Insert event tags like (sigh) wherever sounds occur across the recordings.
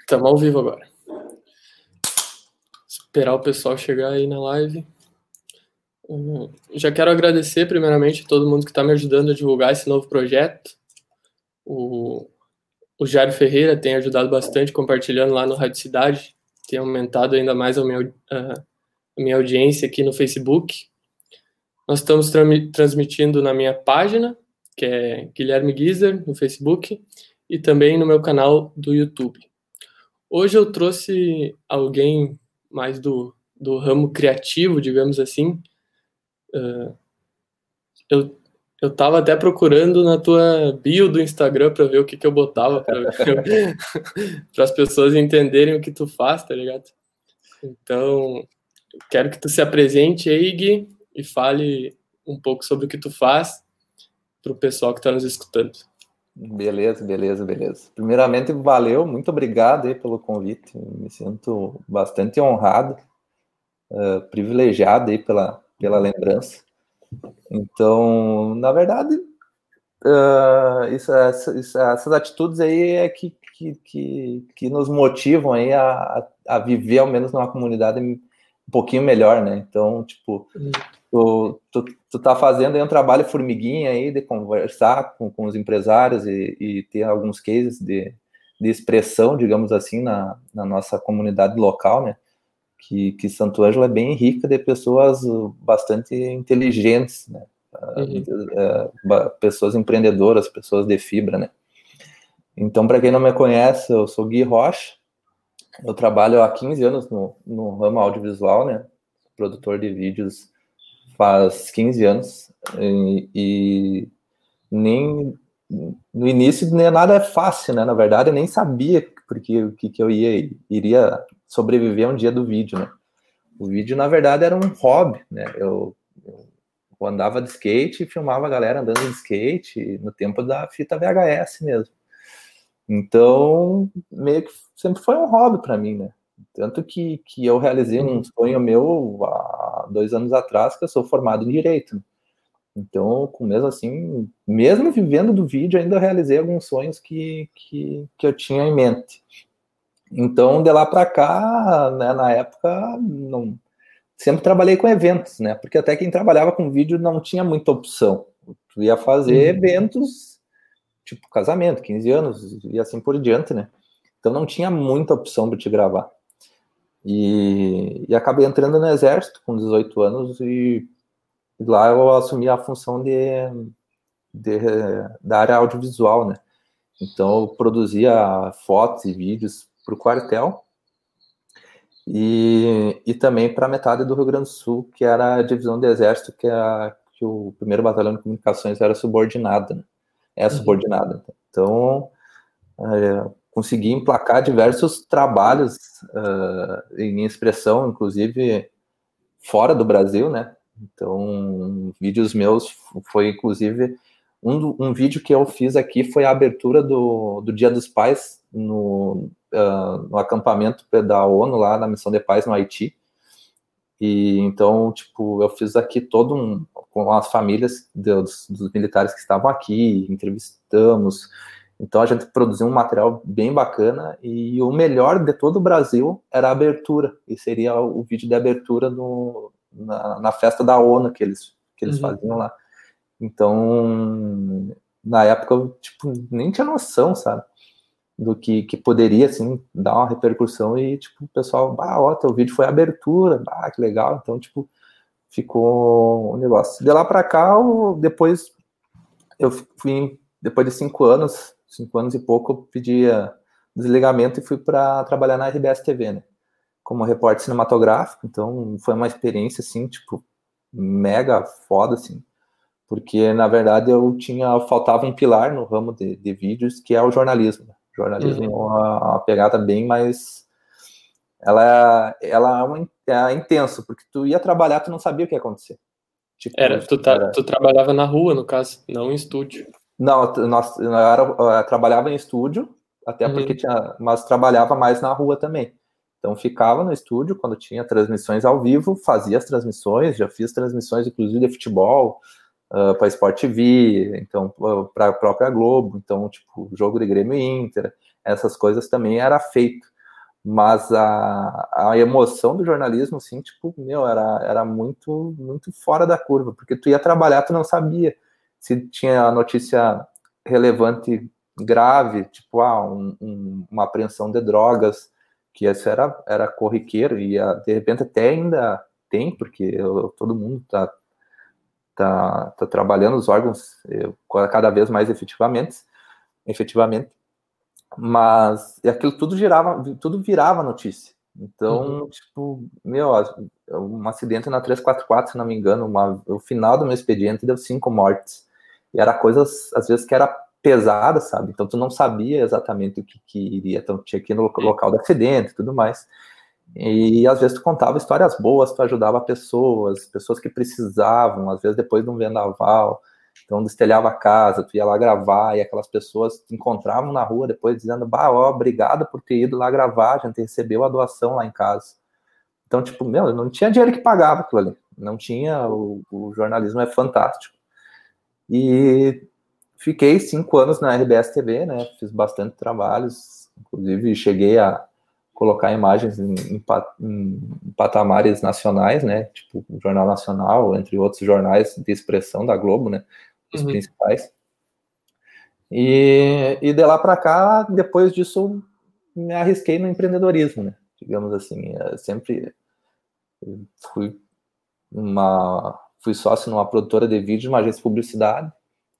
Estamos ao vivo agora. Esperar o pessoal chegar aí na live. Uhum. Já quero agradecer, primeiramente, a todo mundo que está me ajudando a divulgar esse novo projeto. O, o Jairo Ferreira tem ajudado bastante compartilhando lá no Rádio Cidade, tem aumentado ainda mais a minha, a minha audiência aqui no Facebook. Nós estamos transmitindo na minha página, que é Guilherme Guizer, no Facebook, e também no meu canal do YouTube. Hoje eu trouxe alguém mais do, do ramo criativo, digamos assim. Uh, eu eu tava até procurando na tua bio do Instagram para ver o que, que eu botava para (laughs) as pessoas entenderem o que tu faz, tá ligado? Então, quero que tu se apresente aí, Gui, e fale um pouco sobre o que tu faz para o pessoal que está nos escutando. Beleza, beleza, beleza. Primeiramente, valeu, muito obrigado aí pelo convite. Me sinto bastante honrado, uh, privilegiado aí pela, pela lembrança. Então, na verdade, uh, isso, isso, essas atitudes aí é que, que, que, que, nos motivam aí a, a viver, ao menos numa comunidade um pouquinho melhor, né? Então, tipo. Tu, tu, tu tá fazendo aí um trabalho formiguinha aí de conversar com, com os empresários e, e ter alguns cases de, de expressão, digamos assim, na, na nossa comunidade local, né? que, que Santo Ângelo é bem rica de pessoas bastante inteligentes, né? Uhum. Uh, pessoas empreendedoras, pessoas de fibra, né? Então, para quem não me conhece, eu sou Gui Rocha, eu trabalho há 15 anos no, no ramo audiovisual, né? Produtor de vídeos faz 15 anos e, e nem no início nem nada é fácil, né? Na verdade, eu nem sabia porque o que, que eu ia iria sobreviver um dia do vídeo, né? O vídeo, na verdade, era um hobby, né? Eu, eu andava de skate e filmava a galera andando de skate no tempo da fita VHS mesmo. Então, meio que sempre foi um hobby para mim, né? Tanto que, que eu realizei um sonho meu há dois anos atrás, que eu sou formado em Direito. Então, com mesmo assim, mesmo vivendo do vídeo, ainda realizei alguns sonhos que, que, que eu tinha em mente. Então, de lá para cá, né, na época, não, sempre trabalhei com eventos, né? Porque até quem trabalhava com vídeo não tinha muita opção. Tu ia fazer uhum. eventos, tipo casamento, 15 anos e assim por diante, né? Então não tinha muita opção para te gravar. E, e, acabei entrando no exército com 18 anos e, e lá eu assumi a função de, de, da área audiovisual, né? Então eu produzia fotos e vídeos para o quartel e, e também para metade do Rio Grande do Sul, que era a divisão do Exército, que, é que o primeiro batalhão de comunicações era subordinado, né? é uhum. subordinada. Então, é, consegui emplacar diversos trabalhos uh, em expressão, inclusive fora do Brasil, né? Então, vídeos meus foi inclusive um, um vídeo que eu fiz aqui foi a abertura do, do Dia dos Pais no, uh, no acampamento da ONU lá na missão de paz no Haiti. E então, tipo, eu fiz aqui todo um com as famílias dos, dos militares que estavam aqui, entrevistamos. Então a gente produziu um material bem bacana e o melhor de todo o Brasil era a abertura, e seria o vídeo de abertura no, na, na festa da ONU que eles, que eles uhum. faziam lá. Então, na época, eu tipo, nem tinha noção, sabe? do que, que poderia, assim, dar uma repercussão e, tipo, o pessoal, ah, ó, teu vídeo foi abertura, ah, que legal, então, tipo, ficou um negócio. De lá para cá, eu, depois, eu fui, depois de cinco anos, cinco anos e pouco, eu pedi desligamento e fui para trabalhar na RBS TV, né, como repórter cinematográfico, então foi uma experiência, assim, tipo, mega foda, assim, porque, na verdade, eu tinha, faltava um pilar no ramo de, de vídeos, que é o jornalismo, né? Jornalismo uhum. é uma, uma, pegada bem mais. Ela, ela é, uma, é intenso, porque tu ia trabalhar, tu não sabia o que ia acontecer. Tipo, era, tu, tá, era... tu trabalhava na rua, no caso, não em estúdio. Não, nós, eu, era, eu trabalhava em estúdio, até uhum. porque tinha, mas trabalhava mais na rua também. Então ficava no estúdio quando tinha transmissões ao vivo, fazia as transmissões, já fiz transmissões inclusive de futebol, uh, para Sport TV, então para a própria Globo, então tipo jogo de Grêmio Inter, essas coisas também era feito. Mas a, a emoção do jornalismo, assim, tipo, meu, era, era muito, muito fora da curva, porque tu ia trabalhar, tu não sabia se tinha a notícia relevante grave, tipo, ah, um, um, uma apreensão de drogas, que isso era, era corriqueiro, e a, de repente até ainda tem, porque eu, todo mundo está tá, tá trabalhando os órgãos eu, cada vez mais efetivamente, efetivamente, mas aquilo tudo girava, tudo virava notícia. Então, uhum. tipo, meu, um acidente na 344, se não me engano, uma, o final do meu expediente deu cinco mortes. E era coisas, às vezes, que era pesada, sabe? Então, tu não sabia exatamente o que, que iria. Então, tinha que ir no local do acidente e tudo mais. E às vezes tu contava histórias boas, tu ajudava pessoas, pessoas que precisavam, às vezes depois de um vendaval, então destelhava a casa, tu ia lá gravar, e aquelas pessoas te encontravam na rua depois dizendo, bah, ó, obrigado por ter ido lá gravar, a gente recebeu a doação lá em casa. Então, tipo, meu, não tinha dinheiro que pagava aquilo ali, não tinha, o, o jornalismo é fantástico. E fiquei cinco anos na RBS TV, né, fiz bastante trabalhos, inclusive cheguei a colocar imagens em, em, em, patamares nacionais, né? Tipo o Jornal Nacional, entre outros jornais de expressão da Globo, né? Os uhum. principais. E, e de lá para cá, depois disso, me arrisquei no empreendedorismo, né? Digamos assim, eu sempre fui uma fui sócio numa produtora de vídeo, uma agência de publicidade.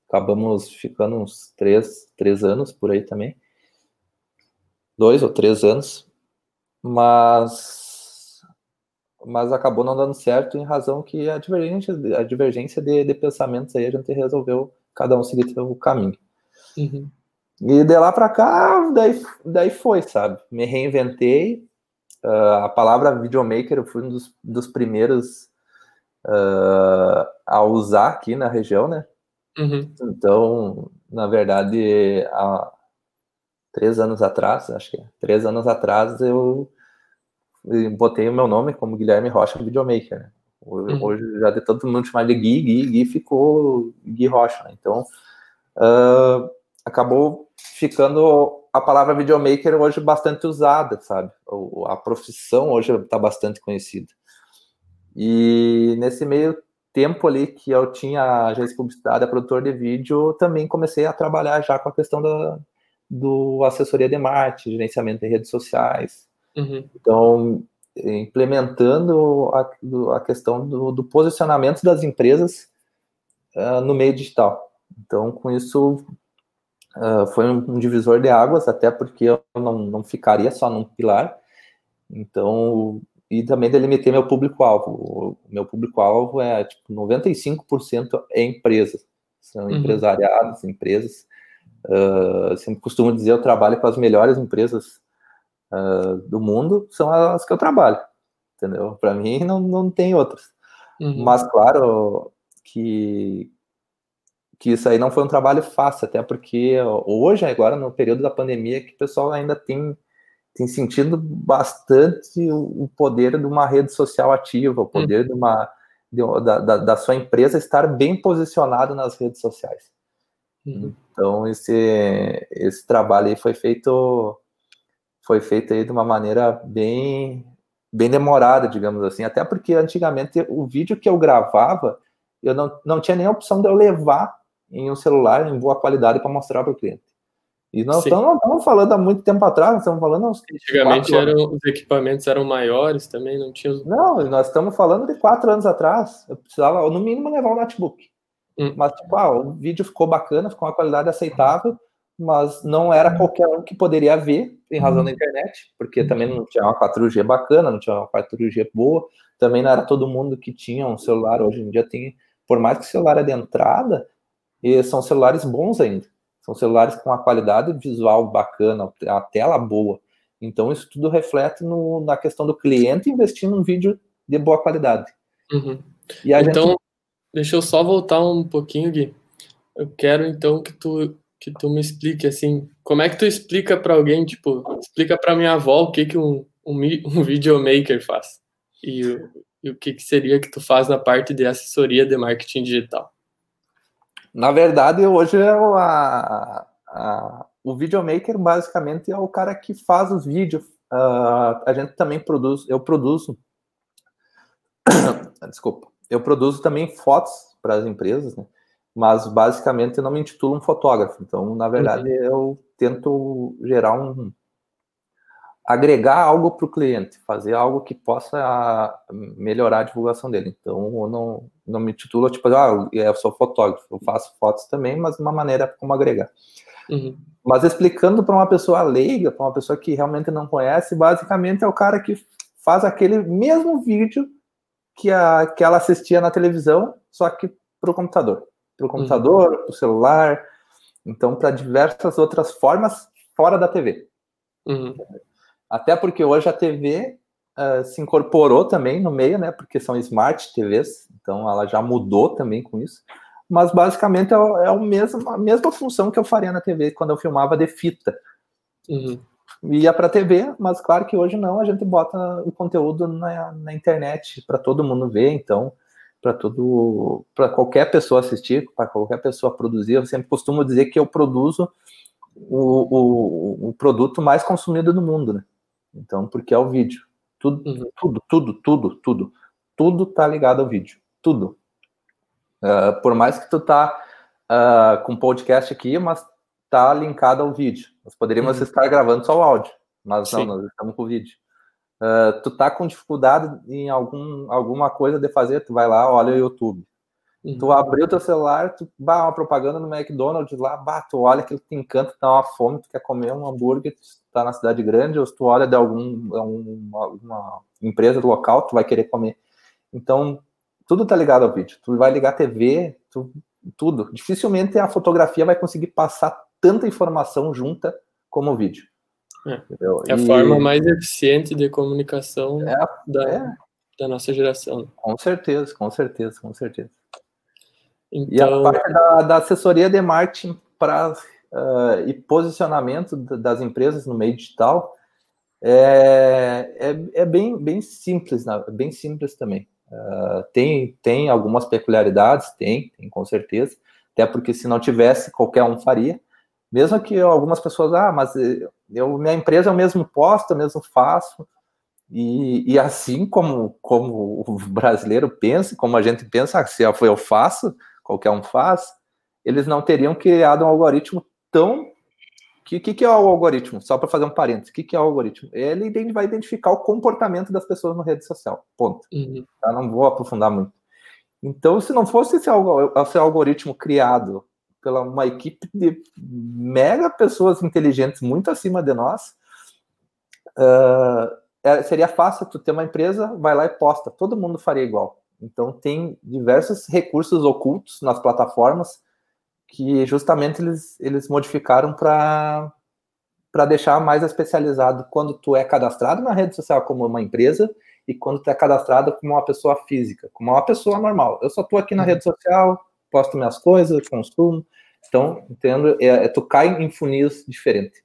Acabamos ficando uns três, três anos por aí também. Dois ou três anos mas mas acabou não dando certo em razão que a divergência, a divergência de, de pensamentos aí a gente resolveu cada um seguir seu caminho. Uhum. E de lá para cá, daí, daí foi, sabe? Me reinventei. Uh, a palavra videomaker eu fui um dos, dos primeiros uh, a usar aqui na região, né? Uhum. Então, na verdade, há três anos atrás, acho que é, três anos atrás, eu botei o meu nome como Guilherme Rocha Videomaker. Né? Uhum. Hoje já de todo mundo chamar de Gui, Gui, Gui ficou Gui Rocha. Né? Então, uh, acabou ficando a palavra videomaker hoje bastante usada, sabe? A profissão hoje está bastante conhecida. E nesse meio tempo ali que eu tinha agência de publicidade, a produtor de vídeo, também comecei a trabalhar já com a questão da do assessoria de marketing, gerenciamento de redes sociais, Uhum. Então, implementando a, a questão do, do, posicionamento das empresas uh, no meio digital. Então, com isso, uh, foi um, um, divisor de águas, até porque eu não, não ficaria só num pilar. Então, e também delimitei meu público-alvo. O meu público-alvo é tipo 95% é empresas, são uhum. empresariados, empresas. Uh, sempre costumo dizer, eu trabalho com as melhores empresas uh, do mundo são as que eu trabalho, entendeu? Para mim não, não tem outras. Uhum. Mas claro que que isso aí não foi um trabalho fácil, até porque hoje, agora no período da pandemia, que o pessoal ainda tem, tem sentido bastante o, poder de uma rede social ativa, o poder uhum. de uma de, da, da, sua empresa estar bem posicionado nas redes sociais. Uhum. Então esse esse trabalho aí foi feito foi feita aí de uma maneira bem bem demorada, digamos assim, até porque antigamente o vídeo que eu gravava, eu não, não tinha nem a opção de eu levar em um celular em boa qualidade para mostrar para o cliente. E nós estamos, falando há muito tempo atrás, nós estamos falando Antigamente eram, os equipamentos eram maiores também, não tinha os... Não, nós estamos falando de quatro anos atrás, eu precisava, no mínimo, levar um notebook. Hum. Mas, tipo, ah, o vídeo ficou bacana, ficou uma qualidade aceitável, mas não era qualquer um que poderia ver, em razão da uhum. internet, porque também não tinha uma 4G bacana, não tinha uma 4G boa, também não era todo mundo que tinha um celular. Hoje em dia tem, por mais que o celular é de entrada, são celulares bons ainda. São celulares com uma qualidade visual bacana, a tela boa. Então isso tudo reflete no, na questão do cliente investir num vídeo de boa qualidade. Uhum. então, gente... deixa eu só voltar um pouquinho, Gui. Eu quero então que tu que tu me explique assim, como é que tu explica para alguém, tipo, explica para minha avó o que que um, um, (laughs) um videomaker faz e, e o que que seria que tu faz na parte de assessoria de marketing digital. Na verdade, hoje é o, a, a, o videomaker basicamente é o cara que faz os vídeos. Uh, a gente também produz, eu produzo. (coughs) Desculpa, eu produzo também fotos para as empresas, né? Mas basicamente eu não me intitulo um fotógrafo. Então, na verdade, uhum. eu tento gerar um, agregar algo para o cliente, fazer algo que possa melhorar a divulgação dele. Então, eu não, não me titulo, tipo, ah, eu sou fotógrafo, eu faço fotos também, mas de uma maneira como agregar. Uhum. Mas explicando para uma pessoa leiga, para uma pessoa que realmente não conhece, basicamente é o cara que faz aquele mesmo vídeo que, a, que ela assistia na televisão, só que para o computador. Para o computador, uhum. para o celular, então para diversas outras formas fora da TV. Uhum. Até porque hoje a TV uh, se incorporou também no meio, né? Porque são smart TVs, então ela já mudou também com isso. Mas basicamente é, é o mesmo, a mesma função que eu faria na TV quando eu filmava de fita. Uhum. Ia para TV, mas claro que hoje não, a gente bota o conteúdo na, na internet para todo mundo ver, então para todo para qualquer pessoa assistir, para qualquer pessoa produzir. Eu sempre costumo dizer que eu produzo o, o, o produto mais consumido do mundo, né? Então, porque é o vídeo. Tudo, uhum. tudo, tudo, tudo, tudo. Tudo tá ligado ao vídeo. Tudo. Uh, por mais que tu tá uh, com podcast aqui, mas tá linkado ao vídeo. Nós poderíamos uhum. estar gravando só o áudio, mas Sim. não, nós estamos com o vídeo. Uh, tu tá com dificuldade em algum, alguma coisa de fazer, tu vai lá, olha o YouTube. Uhum. Tu abriu teu celular, tu bah, uma propaganda no McDonald's lá, bah, tu olha aquilo que te encanta, tá uma fome, tu quer comer um hambúrguer, tu tá na cidade grande, ou se tu olha de algum, alguma, uma empresa local, tu vai querer comer. Então, tudo tá ligado ao vídeo. Tu vai ligar a TV, tu, tudo. Dificilmente a fotografia vai conseguir passar tanta informação junta como o vídeo. É, é a e... forma mais eficiente de comunicação é, da, é. da nossa geração. Com certeza, com certeza, com certeza. Então... E a então parte da, da assessoria de marketing para uh, e posicionamento das empresas no meio digital é, é, é bem, bem simples, né? bem simples também. Uh, tem, tem algumas peculiaridades, tem, tem com certeza, até porque se não tivesse, qualquer um faria. Mesmo que algumas pessoas, ah, mas eu, minha empresa eu mesmo posto, eu mesmo faço. E, e assim como, como o brasileiro pensa, como a gente pensa, ah, se eu faço, qualquer um faz, eles não teriam criado um algoritmo tão. O que, que, que, é o algoritmo? Só para fazer um parênteses, o que, que é o algoritmo? Ele vai identificar o comportamento das pessoas na rede social. Ponto. Uhum. Tá? Não vou aprofundar muito. Então, se não fosse esse, esse algoritmo criado pela uma equipe de mega pessoas inteligentes muito acima de nós, uh, seria fácil tu ter uma empresa, vai lá e posta. Todo mundo faria igual. Então, tem diversos recursos ocultos nas plataformas que justamente eles, eles modificaram para para deixar mais especializado quando tu é cadastrado na rede social como uma empresa e quando tu é cadastrado como uma pessoa física, como uma pessoa normal. Eu só estou aqui na rede social, posto minhas coisas, consumo. Então, entendo, é, é tu cai em funis diferente.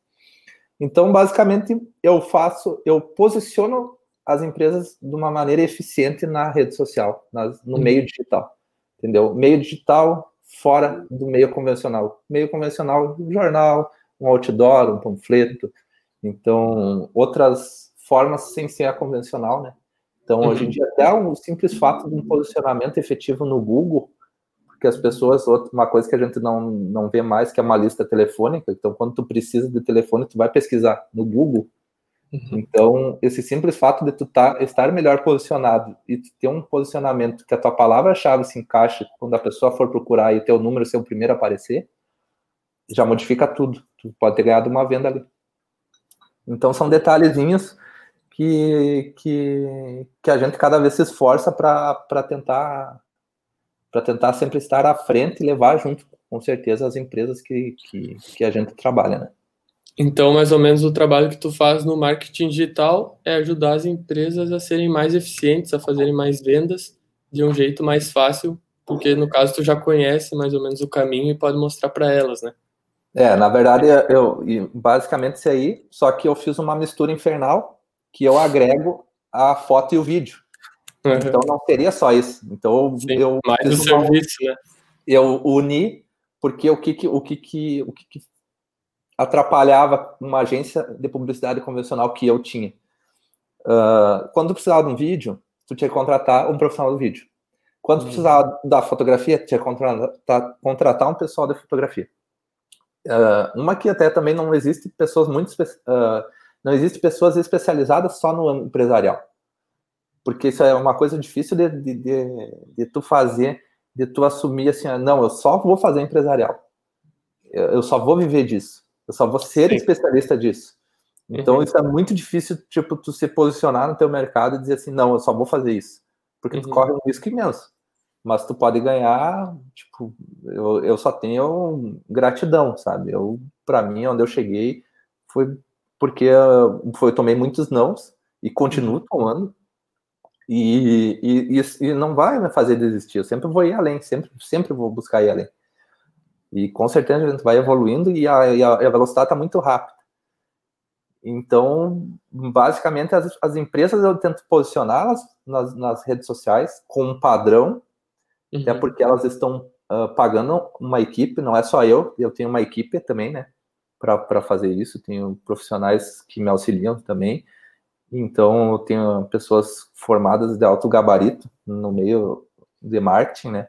Então, basicamente, eu faço, eu posiciono as empresas de uma maneira eficiente na rede social, nas, no uhum. meio digital, entendeu? Meio digital fora do meio convencional. Meio convencional, um jornal, um outdoor, um panfleto. Então, outras formas sem ser a convencional, né? Então, uhum. hoje em dia, até o simples fato de um posicionamento efetivo no Google, porque as pessoas, uma coisa que a gente não, não vê mais, que é uma lista telefônica, então, quando tu precisa de telefone, tu vai pesquisar no Google, Uhum. Então, esse simples fato de tu tá, estar melhor posicionado e ter um posicionamento que a tua palavra-chave se encaixe quando a pessoa for procurar e teu número ser o primeiro a aparecer, já modifica tudo. Tu pode ter ganhado uma venda ali. Então, são detalhezinhos que, que, que a gente cada vez se esforça para tentar para tentar sempre estar à frente e levar junto, com certeza, as empresas que, que, que a gente trabalha, né? Então, mais ou menos o trabalho que tu faz no marketing digital é ajudar as empresas a serem mais eficientes, a fazerem mais vendas de um jeito mais fácil, porque no caso tu já conhece mais ou menos o caminho e pode mostrar para elas, né? É, na verdade, eu basicamente isso aí, só que eu fiz uma mistura infernal que eu agrego a foto e o vídeo. Uhum. Então não seria só isso. Então Sim, eu mais o serviço, né? Eu uni porque o que, que o que, que o que, que atrapalhava uma agência de publicidade convencional que eu tinha. Uh, quando tu precisava de um vídeo, tu tinha que contratar um profissional do vídeo. Quando tu uhum. precisava da fotografia, tu tinha que contratar, contratar um pessoal de fotografia. Uh, uma que até também não existe pessoas muito uh, não existe pessoas especializadas só no empresarial porque isso é uma coisa difícil de, de, de, de tu fazer de tu assumir assim não eu só vou fazer empresarial eu, eu só vou viver disso eu só vou ser Sim. especialista disso. Então uhum. isso é muito difícil, tipo, tu se posicionar no teu mercado e dizer assim, não, eu só vou fazer isso. Porque uhum. tu corre um risco imenso. Mas tu pode ganhar, tipo, eu, eu só tenho gratidão, sabe? Eu, para mim, onde eu cheguei foi porque foi, eu tomei muitos nãos e continuo uhum. tomando. E, e, e, não vai me fazer desistir. Eu sempre vou ir além, sempre, sempre vou buscar ir além. E com certeza a gente vai evoluindo e a, e a, a velocidade está muito rápida. Então, basicamente, as, as, empresas eu tento posicioná-las nas, nas, redes sociais com um padrão, uhum. até porque elas estão uh, pagando uma equipe, não é só eu, eu tenho uma equipe também, né, para fazer isso, tenho profissionais que me auxiliam também, então eu tenho pessoas formadas de alto gabarito no meio de marketing, né,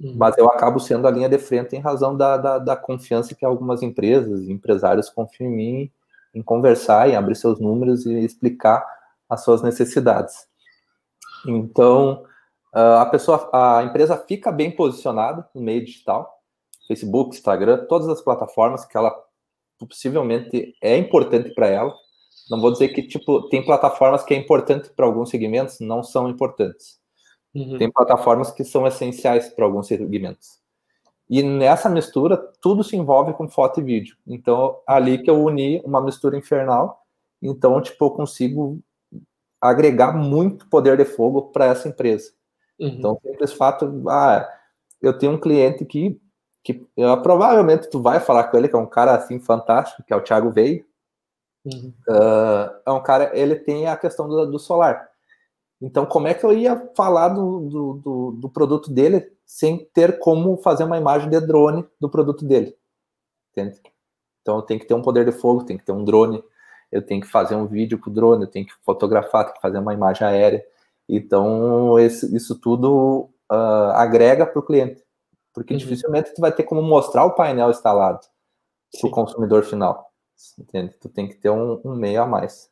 Uhum. Mas eu acabo sendo a linha de frente em razão da, da, da confiança que algumas empresas, empresários confiam em mim, em conversar, em abrir seus números e explicar as suas necessidades. Então, a pessoa, a empresa fica bem posicionada no meio digital, Facebook, Instagram, todas as plataformas que ela possivelmente é importante para ela. Não vou dizer que tipo tem plataformas que é importante para alguns segmentos, não são importantes. Uhum. Tem plataformas que são essenciais para alguns segmentos. E nessa mistura, tudo se envolve com foto e vídeo. Então, ali que eu uni uma mistura infernal. Então, tipo, eu consigo agregar muito poder de fogo para essa empresa. Uhum. Então, simples fato, ah, eu tenho um cliente que, que eu, provavelmente tu vai falar com ele, que é um cara assim fantástico, que é o Thiago Veio. Uhum. Uh, é um cara, ele tem a questão do, do solar. Então, como é que eu ia falar do, do, do, do, produto dele sem ter como fazer uma imagem de drone do produto dele? Entende? Então, eu tenho que ter um poder de fogo, tem que ter um drone, eu tenho que fazer um vídeo com o drone, eu tenho que fotografar, tenho que fazer uma imagem aérea. Então, esse, isso tudo uh, agrega para o cliente, porque uhum. dificilmente tu vai ter como mostrar o painel instalado para o consumidor final. Entende? Tu tem que ter um, um meio a mais.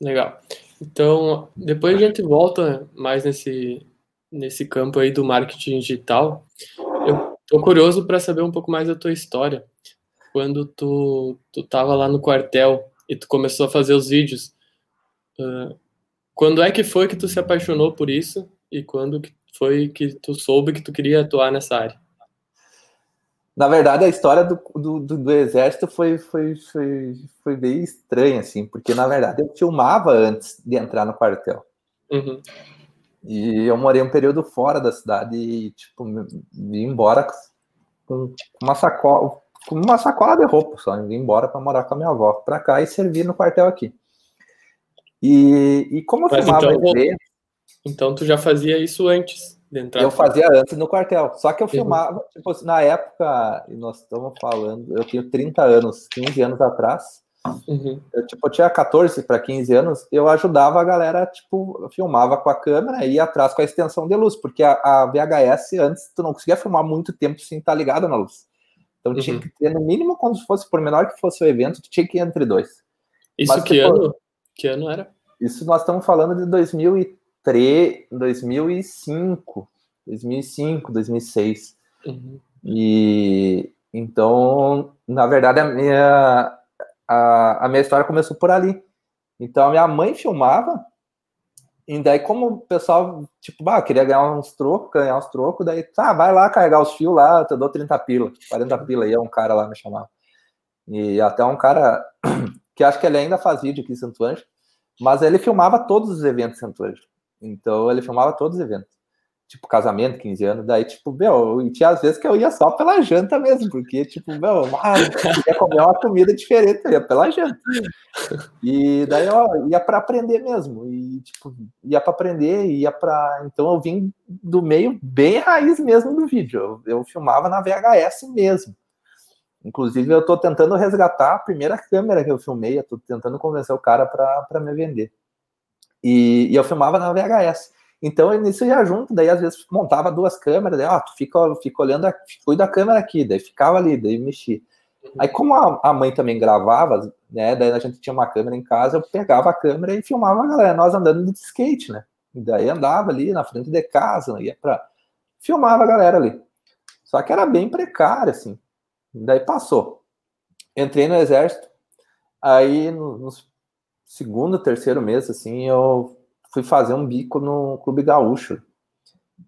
Legal. Então, depois a gente volta mais nesse, nesse campo aí do marketing digital. Eu tô curioso para saber um pouco mais da tua história. Quando tu, tu tava lá no quartel e tu começou a fazer os vídeos, uh, quando é que foi que tu se apaixonou por isso e quando que foi que tu soube que tu queria atuar nessa área? Na verdade, a história do, do, do, do, exército foi, foi, foi, foi bem estranha, assim, porque na verdade eu filmava antes de entrar no quartel. Uhum. E eu morei um período fora da cidade e, tipo, vim embora com uma sacola, com uma sacola de roupa só, vim embora para morar com a minha avó, para cá e servir no quartel aqui. E, e como eu Mas filmava então, então tu já fazia isso antes? Eu fazia antes no quartel. Só que eu uhum. filmava, tipo, assim, na época, e nós estamos falando, eu tenho 30 anos, 15 anos atrás. Uhum. Eu, tipo, eu tinha 14 para 15 anos, eu ajudava a galera, tipo, filmava com a câmera e ia atrás com a extensão de luz, porque a, a, VHS antes tu não conseguia filmar muito tempo sem estar ligado na luz. Então uhum. tinha que ter, no mínimo, quando fosse, por menor que fosse o evento, tu tinha que ir entre dois. Isso Mas, que tipo, ano? Que ano era? Isso nós estamos falando de 2003. 2005, 2005, 2006. Uhum. E então, na verdade, a minha, a, a minha história começou por ali. Então, a minha mãe filmava, e daí, como o pessoal, tipo, ah, queria ganhar uns trocos, ganhar uns trocos, daí, tá, vai lá carregar os fios lá, eu te dou 30 pila, 40 pila, e é um cara lá me chamava. E até um cara (clears throat) que acho que ele ainda faz vídeo aqui em Santo Anjo, mas ele filmava todos os eventos em Santo Anjo. Então ele filmava todos os eventos. tipo, casamento, 15 anos, daí, tipo, meu, e tinha às vezes que eu ia só pela janta mesmo, porque, tipo, meu, ah, queria comer uma comida diferente, eu ia pela janta. E daí eu ia para aprender mesmo, e, tipo, ia para aprender, ia para. Então eu vim do meio bem raiz mesmo do vídeo, eu, eu filmava na VHS mesmo. Inclusive, eu estou tentando resgatar a primeira câmera que eu filmei, eu tô tentando convencer o cara para me vender. E, e eu filmava na VHS. Então, nisso ia junto, daí às vezes montava duas câmeras, daí, ó, tu fica, fica olhando, a, cuida da câmera aqui, daí ficava ali, daí mexia. Uhum. Aí, como a, a, mãe também gravava, né, daí a gente tinha uma câmera em casa, eu pegava a câmera e filmava a galera, nós andando de skate, né, e daí andava ali na frente de casa, ia pra... filmava a galera ali. Só que era bem precário, assim. Daí passou. Entrei no exército, aí no, no segundo, terceiro mês, assim, eu fui fazer um bico no Clube Gaúcho.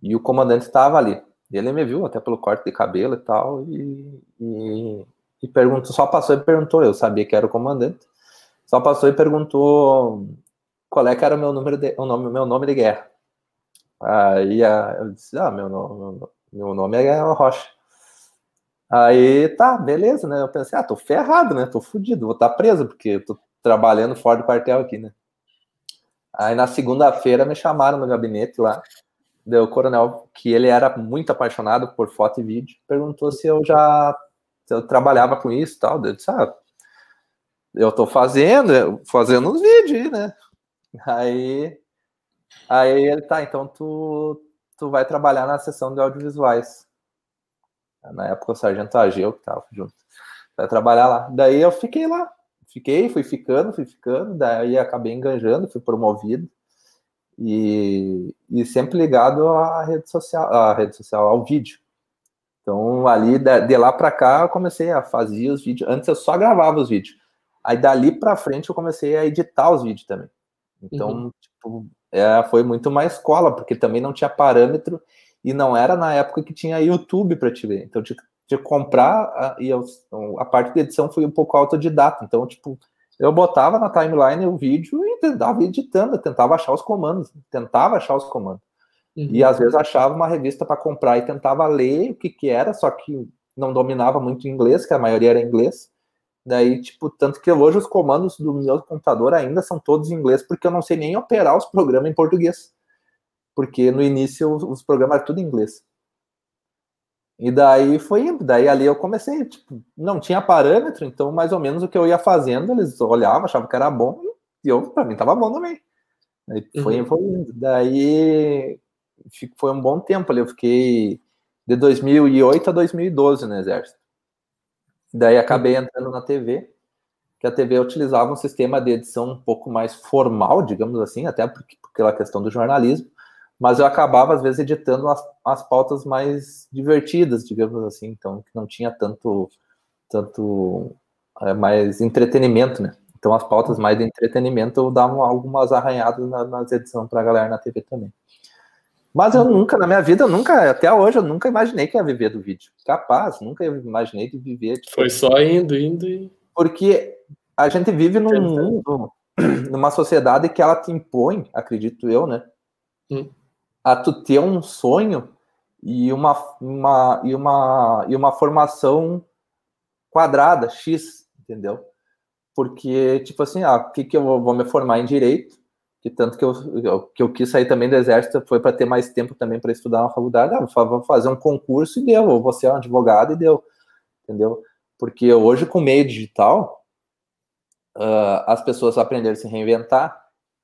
E o comandante estava ali. Ele me viu, até pelo corte de cabelo e tal, e, e, e perguntou, só passou e perguntou, eu sabia que era o comandante, só passou e perguntou qual é que era o meu número de, o nome, meu nome de guerra. Aí eu disse, ah, meu nome, meu nome é Rocha. Aí, tá, beleza, né? Eu pensei, ah, tô ferrado, né? Tô fudido, vou estar tá preso, porque tô trabalhando fora do quartel aqui, né? Aí na segunda-feira me chamaram no gabinete lá, deu o coronel, que ele era muito apaixonado por foto e vídeo, perguntou se eu já se eu trabalhava com isso e tal. Eu disse, ah, eu tô fazendo, fazendo uns vídeos né? Aí, aí ele, tá, então tu, tu vai trabalhar na seção de audiovisuais. Na época o Sargento Ageu que tava junto. Vai trabalhar lá. Daí eu fiquei lá, fiquei, fui ficando, fui ficando, daí acabei enganjando, fui promovido e, e sempre ligado à rede social, à rede social, ao vídeo. Então ali de lá para cá eu comecei a fazer os vídeos. Antes eu só gravava os vídeos. Aí dali para frente eu comecei a editar os vídeos também. Então uhum. tipo, é, foi muito mais escola porque também não tinha parâmetro e não era na época que tinha YouTube para te ver. Então de comprar e eu, a parte de edição foi um pouco autodidata. Então, tipo, eu botava na timeline o vídeo e tentava editando, tentava achar os comandos, tentava achar os comandos. Uhum. E às vezes achava uma revista para comprar e tentava ler o que que era, só que não dominava muito inglês, que a maioria era inglês. Daí, tipo, tanto que hoje os comandos do meu computador ainda são todos em inglês, porque eu não sei nem operar os programas em português. Porque no início os programas eram tudo em inglês. E daí foi indo. Daí ali eu comecei, tipo, não tinha parâmetro, então mais ou menos o que eu ia fazendo, eles olhavam, achavam que era bom, e eu, pra mim, tava bom também. Aí foi, uhum. Daí foi um bom tempo ali, eu fiquei de 2008 a 2012 no Exército. Daí acabei uhum. entrando na TV, que a TV utilizava um sistema de edição um pouco mais formal, digamos assim, até porque, pela questão do jornalismo mas eu acabava às vezes editando as, as pautas mais divertidas, digamos assim, então que não tinha tanto tanto é, mais entretenimento, né? Então as pautas mais de entretenimento eu dava algumas arranhadas na, nas edições para a galera na TV também. Mas eu nunca, na minha vida, eu nunca, até hoje, eu nunca imaginei que ia viver do vídeo. Capaz, nunca imaginei de viver. Tipo, Foi só indo, indo e. Porque a gente vive num mundo, (clears throat) numa sociedade que ela te impõe, acredito eu, né? Hum a tu ter um sonho e uma, uma, e uma, e uma formação quadrada, X, entendeu? Porque, tipo assim, ah, o que, que eu vou me formar em direito? Que tanto que eu, que eu quis sair também do exército foi para ter mais tempo também para estudar na faculdade. Ah, vou fazer um concurso e deu, ou vou ser um advogado e deu, entendeu? Porque hoje, com meio digital, uh, as pessoas aprenderam a se reinventar,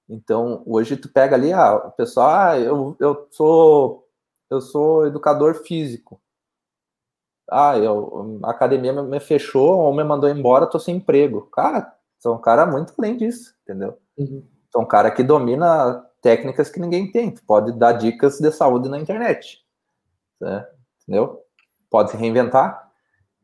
então, hoje tu pega ali, ah, o pessoal, ah, eu, eu sou eu sou educador físico. Ah, eu, a academia me fechou ou me mandou embora, tô sem emprego. Cara, sou um cara muito além disso, entendeu? Uhum. Sou um cara que domina técnicas que ninguém tem. Tu pode dar dicas de saúde na internet. Né? Entendeu? Pode se reinventar.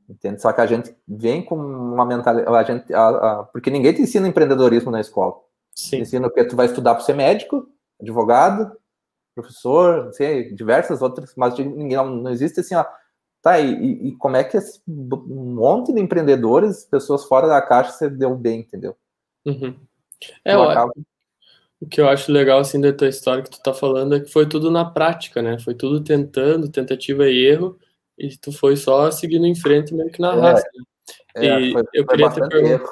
Entende? Só que a gente vem com uma mentalidade. A gente, a, a, porque ninguém te ensina empreendedorismo na escola. Sim. Ensina que tu vai estudar para ser médico, advogado, professor, não sei, diversas outras, mas ninguém não, existe assim, ó. Tá, e, e como é que esse um monte de empreendedores, pessoas fora da caixa, você deu bem, entendeu? Uhum. É, eu, acabo... o que eu acho legal assim da tua história que tu tá falando é que foi tudo na prática, né? Foi tudo tentando, tentativa e erro, e tu foi só seguindo em frente meio que na é, raça. Né? É, e foi, eu, queria ter pergun-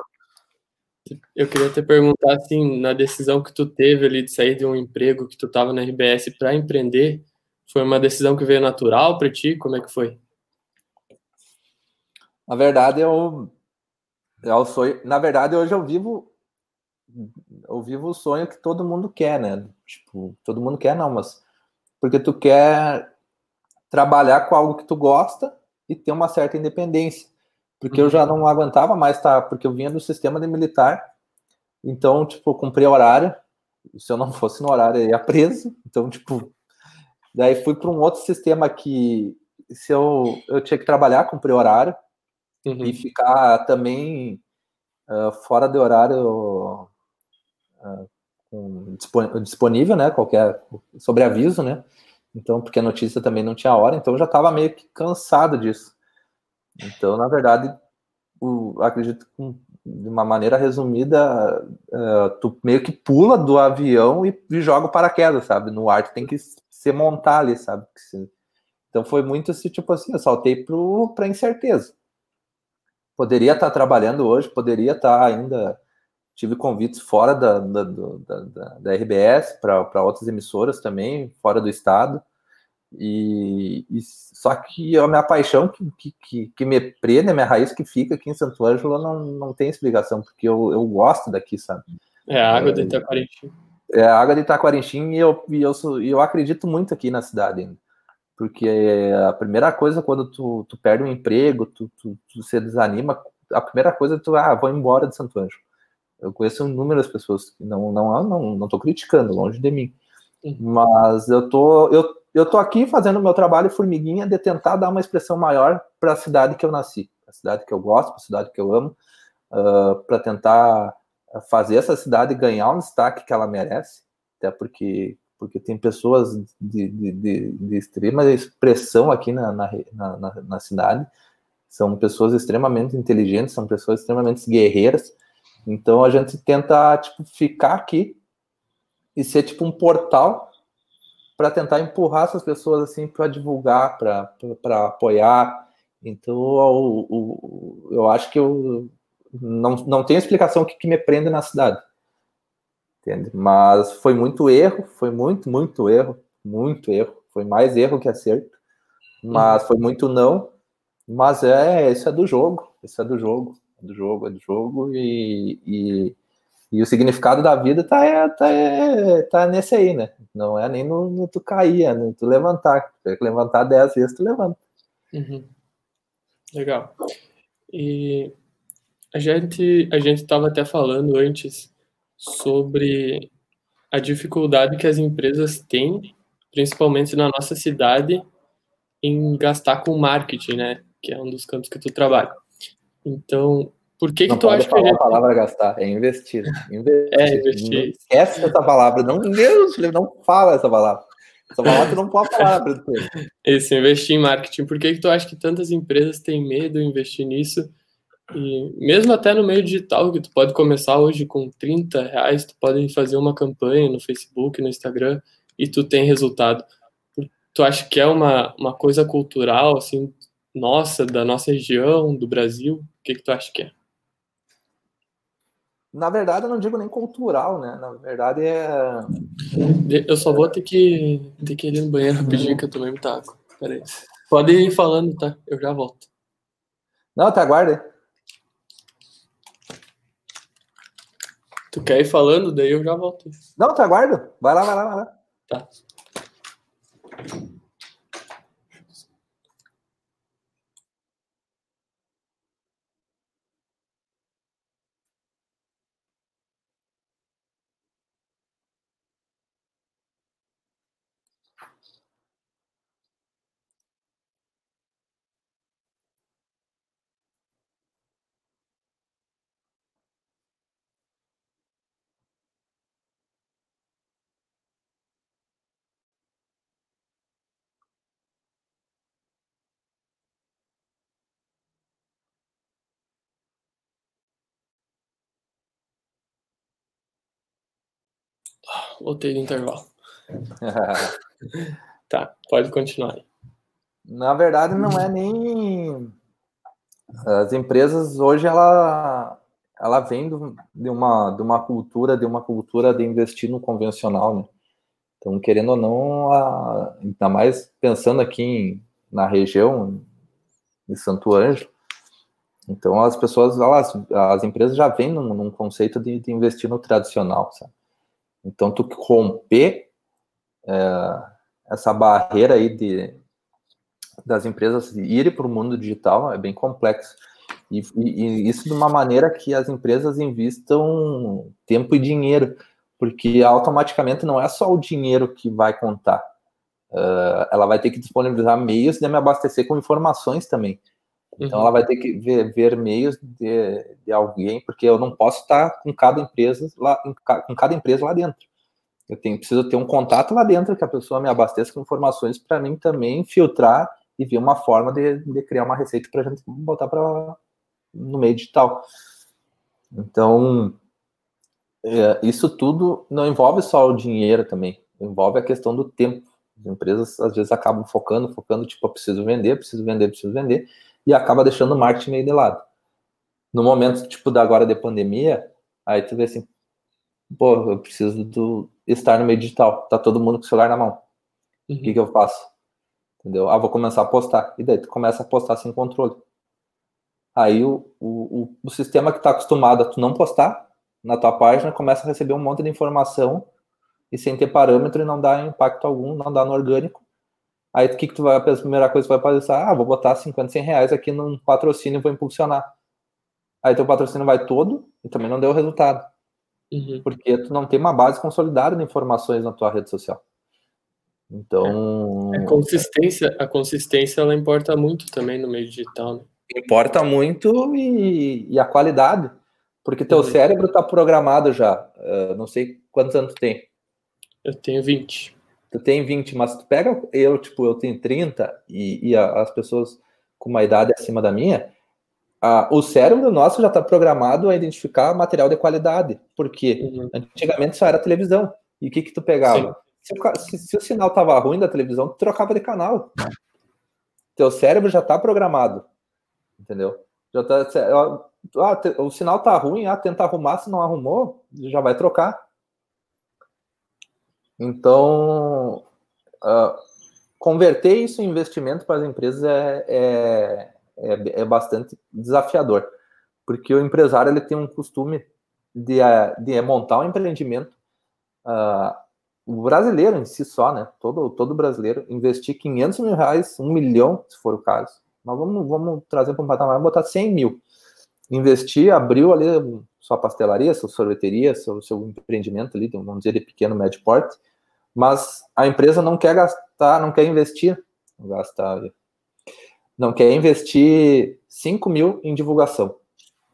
eu queria te perguntar assim, na decisão que tu teve ali de sair de um emprego que tu tava na RBS para empreender, foi uma decisão que veio natural para ti? Como é que foi? Na verdade, eu, eu sonho, na verdade hoje eu vivo eu vivo o sonho que todo mundo quer, né? Tipo, todo mundo quer não, mas porque tu quer trabalhar com algo que tu gosta e ter uma certa independência. Porque uhum. eu já não aguentava mais tá, porque eu vinha do sistema de militar. Então, tipo, cumpri horário. Se eu não fosse no horário, eu ia preso. Então, tipo, daí fui para um outro sistema que se eu eu tinha que trabalhar, cumprir horário uhum. e ficar também uh, fora de horário uh, disponível, né? Qualquer sobreaviso, né? Então, porque a notícia também não tinha hora, então eu já estava meio que cansado disso. Então, na verdade, o, acredito que de uma maneira resumida, uh, tu meio que pula do avião e, e joga o paraquedas, sabe? No ar tu tem que se montar ali, sabe? Então foi muito esse tipo assim, eu saltei para incerteza. Poderia estar trabalhando hoje, poderia estar ainda tive convites fora da, da, da, da RBS para outras emissoras também, fora do estado. E, e, só que a minha paixão que, que, que me prende, a minha raiz que fica aqui em Santo Ângelo não, não tem explicação, porque eu, eu gosto daqui, sabe? É a água é, de Itaquarinchim. É a água de Itaquarinchim e eu, e eu, sou, eu acredito muito aqui na cidade ainda. Porque a primeira coisa, quando tu, tu perde um emprego, tu, tu, tu se desanima, a primeira coisa é tu, ah, vou embora de Santo Ângelo. Eu conheço inúmeras pessoas que não não não não tô criticando, longe de mim. Mas eu tô eu, eu tô aqui fazendo meu trabalho formiguinha de tentar dar uma expressão maior para a cidade que eu nasci, a cidade que eu gosto, a cidade que eu amo, uh, para tentar fazer essa cidade ganhar um destaque que ela merece, até porque porque tem pessoas de, de, de, de extrema expressão aqui na, na, na, na cidade, são pessoas extremamente inteligentes, são pessoas extremamente guerreiras, então a gente tenta tipo ficar aqui e ser tipo um portal para tentar empurrar essas pessoas assim para divulgar, para apoiar. Então o, o, eu acho que eu não, não tenho explicação que, que me prende na cidade. Entende? Mas foi muito erro, foi muito, muito erro, muito erro. Foi mais erro que acerto. Mas foi muito não. Mas é, isso é do jogo, isso é do jogo do jogo, é do jogo, e, e, e o significado da vida tá, é, tá, é, tá nesse aí, né? Não é nem no, no tu cair, é no tu levantar. Tem que levantar dez vezes, tu levanta. Uhum. Legal. E a gente a gente estava até falando antes sobre a dificuldade que as empresas têm, principalmente na nossa cidade, em gastar com marketing, né? Que é um dos campos que tu trabalha. Então, por que, que tu acha que. Não a palavra gastar, é investir. investir. É, investir. Não esquece essa palavra. Não, Deus, não fala essa palavra. Essa palavra tu não pode falar Esse investir em marketing. Por que, que tu acha que tantas empresas têm medo de investir nisso? E mesmo até no meio digital, que tu pode começar hoje com 30 reais, tu pode fazer uma campanha no Facebook, no Instagram, e tu tem resultado. Tu acha que é uma, uma coisa cultural, assim, nossa, da nossa região, do Brasil? O que, que tu acha que é? Na verdade, eu não digo nem cultural, né? Na verdade, é. Eu só vou ter que, ter que ir no banheiro rapidinho que eu tomei muita água. Peraí. Pode ir falando, tá? Eu já volto. Não, tá, aguarda. Tu quer ir falando, daí eu já volto. Não, tá, aguarda. Vai lá, vai lá, vai lá. Tá. Voltei do intervalo. (laughs) tá, pode continuar aí. Na verdade, não é nem. As empresas hoje ela, ela vem de uma, de uma cultura, de uma cultura de investir no convencional, né? Então, querendo ou não, a, ainda mais pensando aqui em, na região de Santo Ângelo, então as pessoas, elas, as empresas já vêm num, num conceito de, de, investir no tradicional, sabe? Então, tu romper é, essa barreira aí de, das empresas irem para o mundo digital é bem complexo. E, e, e, isso de uma maneira que as empresas investam tempo e dinheiro, porque automaticamente não é só o dinheiro que vai contar. Uh, ela vai ter que disponibilizar meios de me abastecer com informações também. Então uhum. ela vai ter que ver, ver meios de, de, alguém, porque eu não posso estar com cada empresa lá, com cada empresa lá dentro. Eu tenho, preciso ter um contato lá dentro que a pessoa me abasteça com informações para mim também filtrar e ver uma forma de, de criar uma receita para a gente botar para no meio digital. Então, é, isso tudo não envolve só o dinheiro também, envolve a questão do tempo. As empresas às vezes acabam focando, focando, tipo, eu preciso vender, preciso vender, preciso vender, e acaba deixando o marketing meio de lado. No momento, tipo, da agora de pandemia, aí tu vê assim, pô, eu preciso do, estar no meio digital, tá todo mundo com o celular na mão. O uhum. que, que eu faço? Entendeu? Ah, vou começar a postar. E daí tu começa a postar sem controle. Aí o, o, o sistema que está acostumado a tu não postar na tua página começa a receber um monte de informação e sem ter parâmetro e não dá impacto algum, não dá no orgânico. Aí o que, que tu vai, a primeira coisa que tu vai pensar, ah, vou botar 50, 100 reais aqui num patrocínio e vou impulsionar. Aí teu patrocínio vai todo e também não deu resultado. Uhum. Porque tu não tem uma base consolidada de informações na tua rede social. Então. É, a consistência, a consistência ela importa muito também no meio digital, né? Importa muito e, e a qualidade. Porque teu uhum. cérebro está programado já. Uh, não sei quantos anos tu tem. Eu tenho 20. Tu tem 20, mas tu pega eu, tipo, eu tenho 30 e, e as pessoas com uma idade acima da minha, o cérebro nosso já está programado a identificar material de qualidade. Porque uhum. antigamente só era televisão. E o que que tu pegava? Se o, se, se o, sinal tava ruim da televisão, tu trocava de canal. Teu cérebro já está programado. Entendeu? Já tá, ah, o sinal tá ruim, ah, tenta arrumar, se não arrumou, já vai trocar. Então, uh, converter isso em investimento para as empresas é, é, é, é, bastante desafiador, porque o empresário ele tem um costume de, de montar um empreendimento. Uh, o brasileiro em si só, né? Todo, todo brasileiro investir 500 mil reais, um milhão, se for o caso. Mas vamos, vamos trazer para um patamar, botar 100 mil investir, abriu ali sua pastelaria, sua sorveteria, seu, seu empreendimento ali, vamos dizer, de pequeno, médio porte, mas a empresa não quer gastar, não quer investir, gastar, não quer investir 5 mil em divulgação,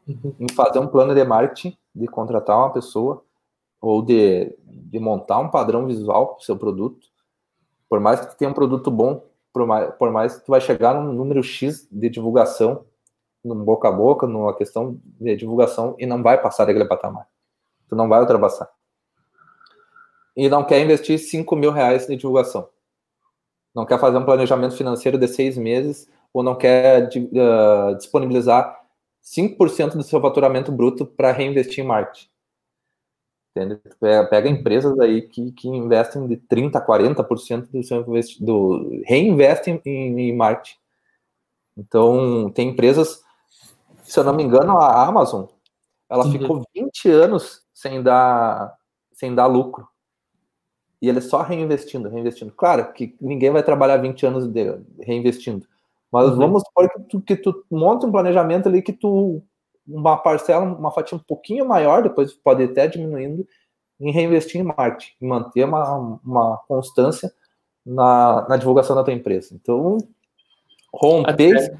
uhum. em fazer um plano de marketing, de contratar uma pessoa, ou de, de montar um padrão visual para o seu produto, por mais que tenha um produto bom, por mais, por mais que tu vai chegar num número X de divulgação, no boca a boca, numa questão de divulgação, e não vai passar daquele patamar. Tu não vai ultrapassar. E não quer investir 5 mil reais em divulgação. Não quer fazer um planejamento financeiro de seis meses, ou não quer uh, disponibilizar 5% do seu faturamento bruto para reinvestir em marketing. Entende? Pega empresas aí que, que investem de 30% a 40% do seu do reinvestem em, em marketing. Então, tem empresas se eu não me engano, a Amazon, ela uhum. ficou 20 anos sem dar, sem dar lucro. E ele só reinvestindo, reinvestindo. Claro que ninguém vai trabalhar 20 anos de, reinvestindo. Mas uhum. vamos supor que tu, que tu monte um planejamento ali que tu, uma parcela, uma fatia um pouquinho maior, depois pode até diminuindo, em reinvestir em marketing, em manter uma, uma constância na, na divulgação da tua empresa. Então, romper, até,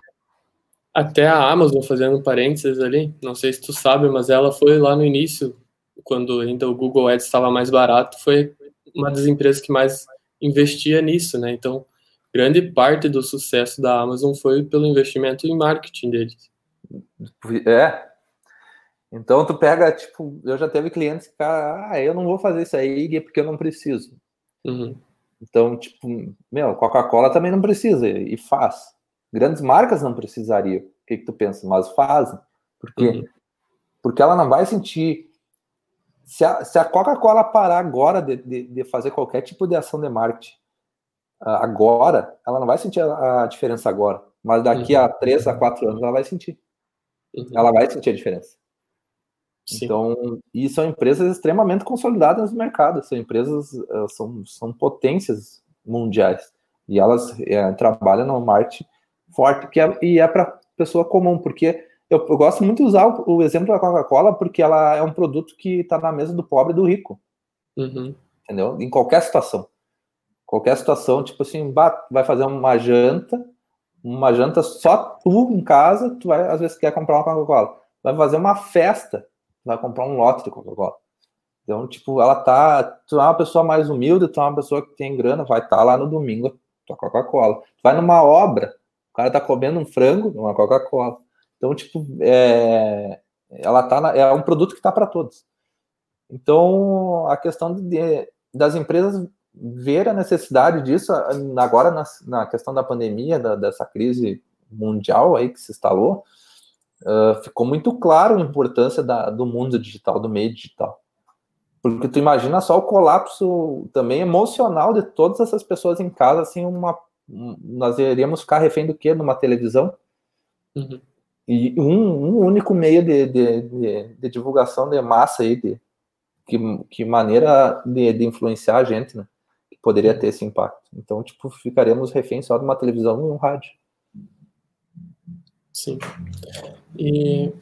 até a Amazon, fazendo parênteses ali, não sei se tu sabe, mas ela foi lá no início, quando ainda o Google Ads estava mais barato, foi uma das empresas que mais investia nisso, né? Então, grande parte do sucesso da Amazon foi pelo investimento em marketing deles. É. Então tu pega, tipo, eu já teve clientes que, cara, ah, eu não vou fazer isso aí porque eu não preciso. Uhum. Então, tipo, meu, Coca-Cola também não precisa e faz. Grandes marcas não precisariam. O que, que tu pensa? Mas fazem. Por quê? Uhum. Porque ela não vai sentir. Se a, se a Coca-Cola parar agora de, de, de, fazer qualquer tipo de ação de marketing, ah, agora, ela não vai sentir a, a diferença agora. Mas daqui uhum. a três a quatro anos ela vai sentir. Uhum. Ela vai sentir a diferença. Sim. Então, e são empresas extremamente consolidadas no mercado, são empresas, eh, são, são potências mundiais, e elas é, trabalham no marketing forte, que é, e é para pessoa comum, porque eu, eu, gosto muito de usar o, o exemplo da Coca-Cola, porque ela é um produto que está na mesa do pobre e do rico, uhum. entendeu? Em qualquer situação. Qualquer situação, tipo assim, vai fazer uma janta, uma janta só tu em casa, tu vai, às vezes, quer comprar uma Coca-Cola. Vai fazer uma festa, vai comprar um lote de Coca-Cola. Então, tipo, ela tá. Tu é uma pessoa mais humilde, tu é uma pessoa que tem grana, vai estar tá lá no domingo, tua Coca-Cola. vai numa obra, o cara tá comendo um frango, uma Coca-Cola. Então, tipo, é, ela tá na, é um produto que tá para todos. Então, a questão de, das empresas ver a necessidade disso agora na, na questão da pandemia, da, dessa crise mundial aí que se instalou, uh, ficou muito claro a importância da, do mundo digital, do meio digital. Porque tu imagina só o colapso também emocional de todas essas pessoas em casa, assim, uma, nós iríamos ficar refém do quê? Numa televisão? Uhum. E um, um, único meio de, de, de, de, divulgação de massa aí, de que, que maneira de, de influenciar a gente, né? Que poderia ter esse impacto. Então, tipo, ficaremos refém só de uma televisão e um rádio. Sim. E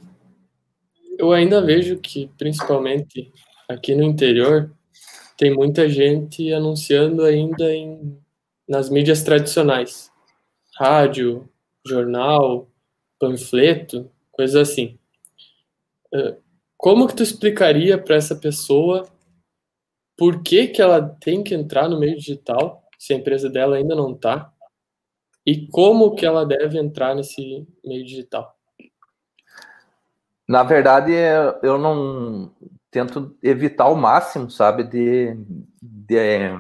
eu ainda vejo que, principalmente aqui no interior, tem muita gente anunciando ainda em, nas mídias tradicionais. Rádio, jornal, panfleto, coisas assim. Ah, como que tu explicaria para essa pessoa por que, que ela tem que entrar no meio digital, se a empresa dela ainda não está, e como que ela deve entrar nesse meio digital? Na verdade, eu não tento evitar ao máximo, sabe, de, de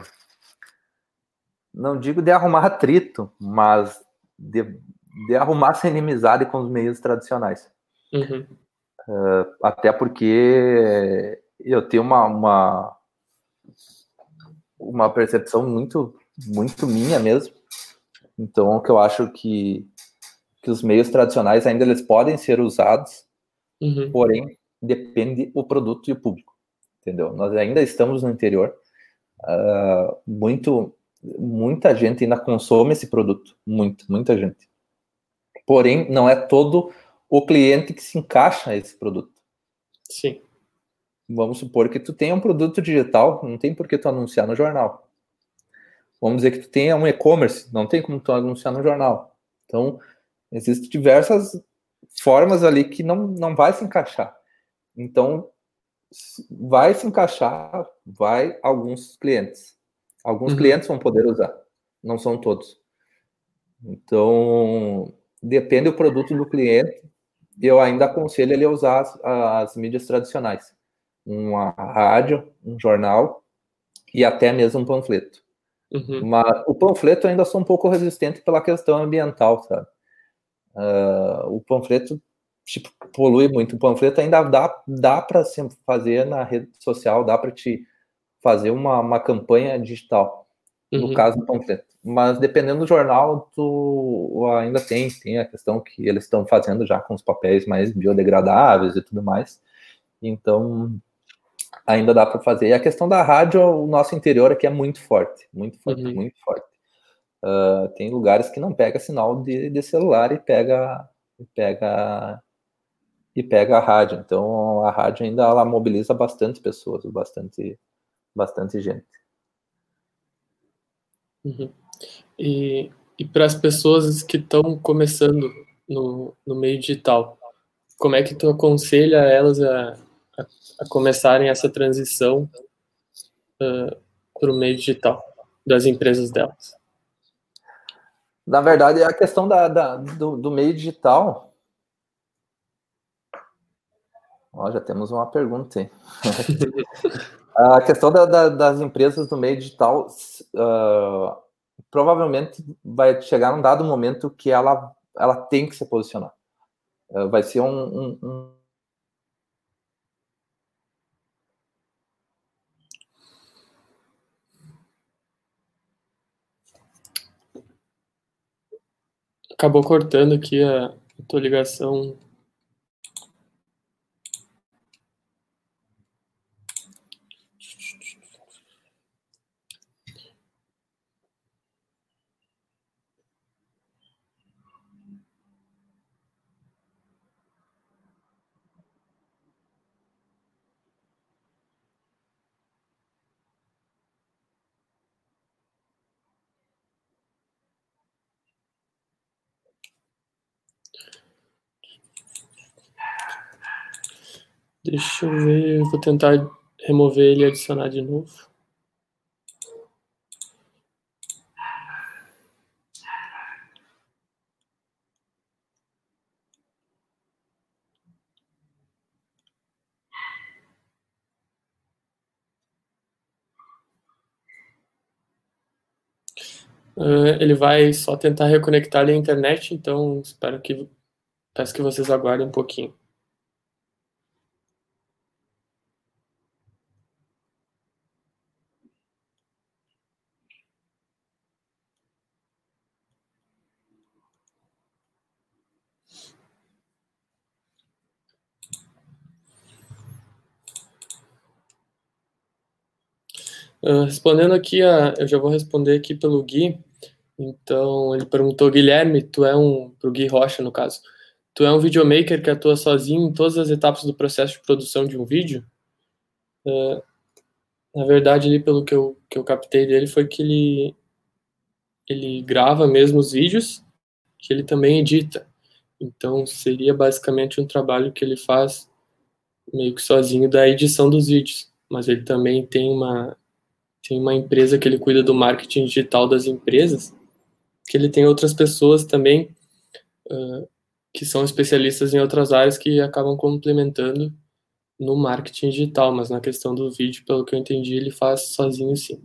não digo de arrumar atrito, mas de, de arrumar essa inimizade com os meios tradicionais. Uhum. Uh, até porque eu tenho uma, uma, uma percepção muito, muito minha mesmo, então, o que eu acho que, que os meios tradicionais ainda eles podem ser usados, uhum. porém, depende o produto e o público, entendeu? Nós ainda estamos no interior, uh, muito, muita gente ainda consome esse produto, muito, muita gente. Porém, não é todo o cliente que se encaixa a esse produto. Sim. Vamos supor que tu tenha um produto digital, não tem por que tu anunciar no jornal vamos dizer que tu tenha um e-commerce, não tem como tu anunciar no jornal. Então, existem diversas formas ali que não, não vai se encaixar. Então, vai se encaixar, vai alguns clientes. Alguns uhum. clientes vão poder usar, não são todos. Então, depende do produto do cliente. Eu ainda aconselho ele a usar as, as mídias tradicionais. Uma rádio, um jornal e até mesmo um panfleto. Uhum. Mas o panfleto ainda sou um pouco resistente pela questão ambiental, sabe? Uh, o panfleto tipo, polui muito. O panfleto ainda dá, dá para fazer na rede social, dá para te fazer uma, uma campanha digital, uhum. no caso do panfleto. Mas dependendo do jornal, tu ainda tem, tem a questão que eles estão fazendo já com os papéis mais biodegradáveis e tudo mais. Então, ainda dá para fazer. E a questão da rádio, o nosso interior aqui é muito forte, muito forte, uhum. muito forte. Uh, tem lugares que não pega sinal de, de celular e pega, e pega e pega a rádio. Então a rádio ainda ela mobiliza bastante pessoas, bastante, bastante gente. Uhum. E, e para as pessoas que estão começando no, no meio digital, como é que tu aconselha elas a, a começarem essa transição uh, para o meio digital das empresas delas? Na verdade, a questão da, da do, do, meio digital, Ó, já temos uma pergunta aí. (laughs) a questão da, da, das empresas do meio digital uh, provavelmente vai chegar num dado momento que ela, ela tem que se posicionar. Uh, vai ser um, um, um Acabou cortando aqui a tua ligação Deixa eu ver, vou tentar remover ele e adicionar de novo. Uh, ele vai só tentar reconectar a internet, então espero que peço que vocês aguardem um pouquinho. Uh, respondendo aqui, a, eu já vou responder aqui pelo Gui. Então, ele perguntou, Guilherme, tu é um, pro Gui Rocha, no caso, tu é um videomaker que atua sozinho em todas as etapas do processo de produção de um vídeo? Uh, na verdade, ali, pelo que eu, que eu captei dele, foi que ele, ele grava mesmo os vídeos, que ele também edita. Então, seria basicamente um trabalho que ele faz meio que sozinho da edição dos vídeos. Mas ele também tem uma, tem uma empresa que ele cuida do marketing digital das empresas, que ele tem outras pessoas também uh, que são especialistas em outras áreas que acabam complementando no marketing digital, mas na questão do vídeo, pelo que eu entendi, ele faz sozinho sim.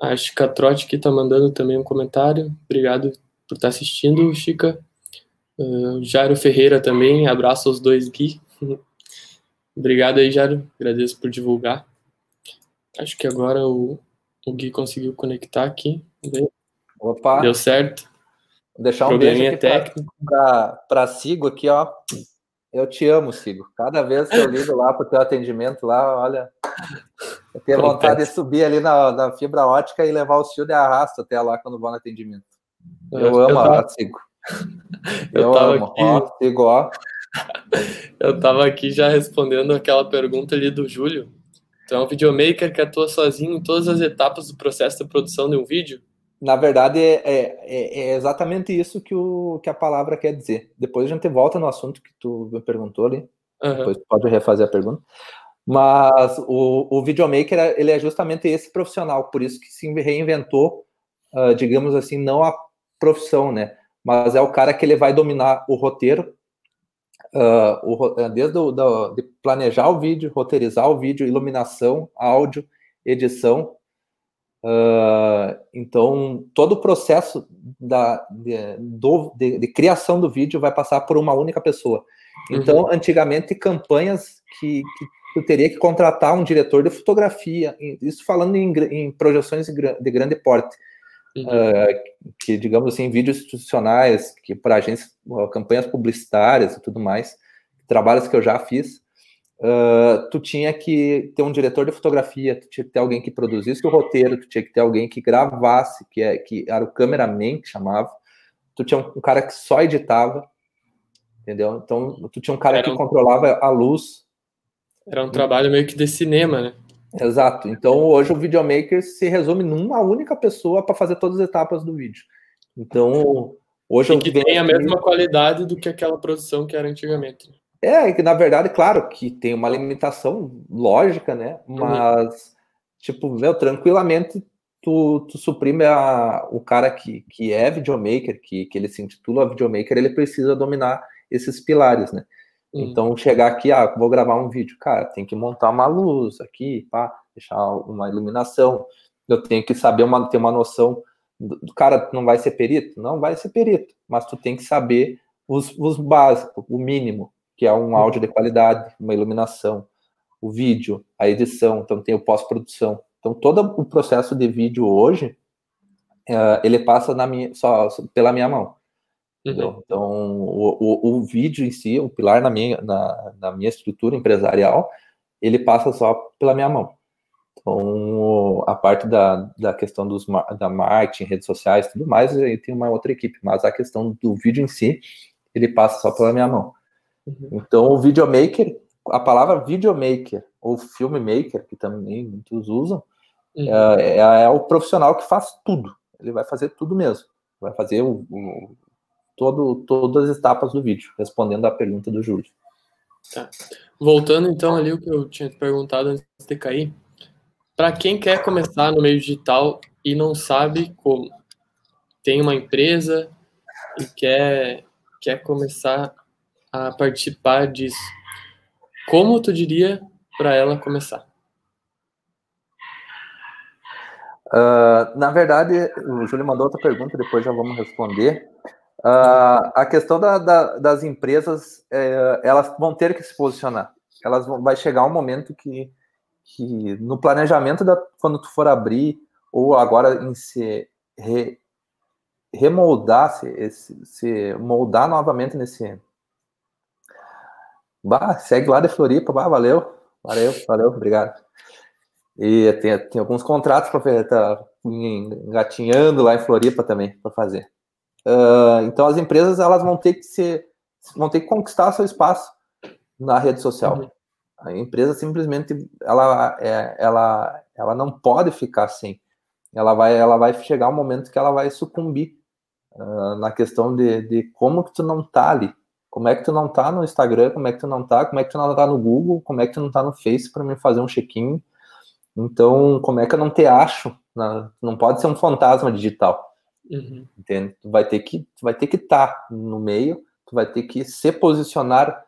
A Chica Trotti que está mandando também um comentário. Obrigado por estar tá assistindo, Chica. Uh, Jairo Ferreira também, abraço aos dois Gui. (laughs) Obrigado aí, Jairo. Agradeço por divulgar. Acho que agora o, o Gui conseguiu conectar aqui. Opa! Deu certo. Vou deixar um beijo aqui técnico para Sigo aqui, ó. Eu te amo, Sigo. Cada vez que eu ligo lá para o teu atendimento lá, olha, eu tenho vontade de subir ali na, na, fibra ótica e levar o fio de arrasto até lá quando vou no atendimento. Eu, eu amo tava... a Sigo. (laughs) Eu, eu amo. Aqui... Ó, Sigo, ó. (laughs) Eu tava aqui já respondendo aquela pergunta ali do Júlio então, é um videomaker que atua sozinho em todas as etapas do processo de produção de um vídeo? Na verdade, é, é, é exatamente isso que, o, que a palavra quer dizer. Depois a gente volta no assunto que tu me perguntou ali. Uhum. Depois pode refazer a pergunta. Mas o, o videomaker, ele é justamente esse profissional, por isso que se reinventou, uh, digamos assim, não a profissão, né? Mas é o cara que ele vai dominar o roteiro, uh, o, desde o, da, de planejar o vídeo, roteirizar o vídeo, iluminação, áudio, edição. Uh, então, todo o processo da, de, do, de, de, criação do vídeo vai passar por uma única pessoa. Então, uhum. antigamente, campanhas que, que tu teria que contratar um diretor de fotografia, isso falando em, em projeções de grande porte, uhum. uh, que digamos assim, vídeos institucionais, que para agências, campanhas publicitárias e tudo mais, trabalhos que eu já fiz, uh, tu tinha que ter um diretor de fotografia, tu tinha que ter alguém que produzisse o roteiro, tu tinha que ter alguém que gravasse, que, é, que era o cameraman que chamava, tu tinha um, cara que só editava, entendeu? Então, tu tinha um cara que controlava a luz. Era um trabalho meio que de cinema, né? Exato. Então, hoje o videomaker se resume numa única pessoa para fazer todas as etapas do vídeo. Então, hoje e que tem a mesma qualidade do que aquela produção que era antigamente. É, que na verdade, claro, que tem uma limitação lógica, né? Uhum. Mas, uhum. tipo, meu, tranquilamente tu, tu suprime a, o cara que, que é videomaker, que, que ele se intitula videomaker, ele precisa dominar esses pilares, né? Uhum. Então, chegar aqui, ah, vou gravar um vídeo, cara, tem que montar uma luz aqui, pá, deixar uma iluminação. Eu tenho que saber uma, ter uma noção. Do, cara, não vai ser perito? Não vai ser perito, mas tu tem que saber os, os básicos, o mínimo, que é um uhum. áudio de qualidade, uma iluminação, o vídeo, a edição, então tem o pós-produção. Então, todo o processo de vídeo hoje, uh, ele passa na minha, só pela minha mão. Uhum. Então, o, o, o, vídeo em si, o pilar na minha, na, na, minha estrutura empresarial, ele passa só pela minha mão. Então, a parte da, da questão dos, da marketing, redes sociais tudo mais, aí tem uma outra equipe, mas a questão do vídeo em si, ele passa só pela minha mão. Uhum. Então, o videomaker, a palavra videomaker ou filmmaker, que também muitos usam, uhum. é, é, é, o profissional que faz tudo. Ele vai fazer tudo mesmo. Vai fazer o, o todo, todas as etapas do vídeo, respondendo à pergunta do Júlio. Tá. Voltando então ali o que eu tinha perguntado antes de cair, para quem quer começar no meio digital e não sabe como, tem uma empresa e quer, quer começar a participar disso, como tu diria para ela começar? Uh, na verdade, o Júlio mandou outra pergunta, depois já vamos responder. Uh, a questão da, da, das empresas, é, elas vão ter que se posicionar. Elas vão, vai chegar um momento que, que no planejamento da quando tu for abrir ou agora em se re, remoldar, se, se, se, moldar novamente nesse. Bah, segue lá de Floripa, bah, valeu, valeu, valeu, obrigado. E tem, tem alguns contratos para tá engatinhando lá em Floripa também para fazer. Uh, então as empresas elas vão ter que ser, vão ter que conquistar seu espaço na rede social. Uhum. A empresa simplesmente ela, é, ela, ela não pode ficar assim. Ela vai, ela vai chegar um momento que ela vai sucumbir uh, na questão de, de como que tu não tá ali. Como é que tu não tá no Instagram? Como é que tu não tá? Como é que tu não tá no Google? Como é que tu não tá no Face para me fazer um check-in? Então, como é que eu não te acho? Não pode ser um fantasma digital. Uhum. Entende? Tu vai ter que tu vai ter que estar tá no meio, tu vai ter que se posicionar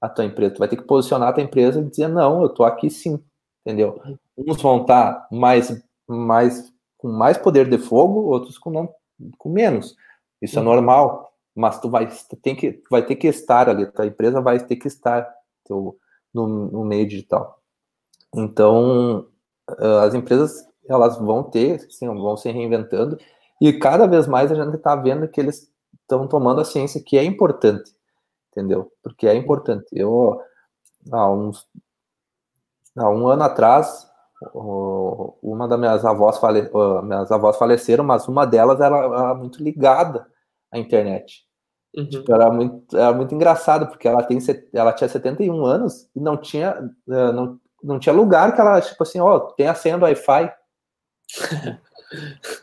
a tua empresa, tu vai ter que posicionar a tua empresa e dizer não, eu tô aqui sim, entendeu? Uns vão estar tá mais mais com mais poder de fogo, outros com não com menos. Isso é uhum. é normal, mas tu vai tem que vai ter que estar ali, tua empresa vai ter que estar teu, no, no meio digital. Então, as empresas elas vão ter, vão se reinventando e cada vez mais a gente está vendo que eles estão tomando a ciência que é importante, entendeu? Porque é importante. Eu, há, uns, há um ano atrás, uma das minhas avós, fale, minhas avós faleceram, mas uma delas era, era muito ligada à internet. Uhum. Tipo, era, muito, era muito engraçado, porque ela, tem, ela tinha 71 anos e não tinha, eh, não, não tinha lugar que ela, tipo assim, ó, oh, tem a senha do Wi-Fi. (laughs)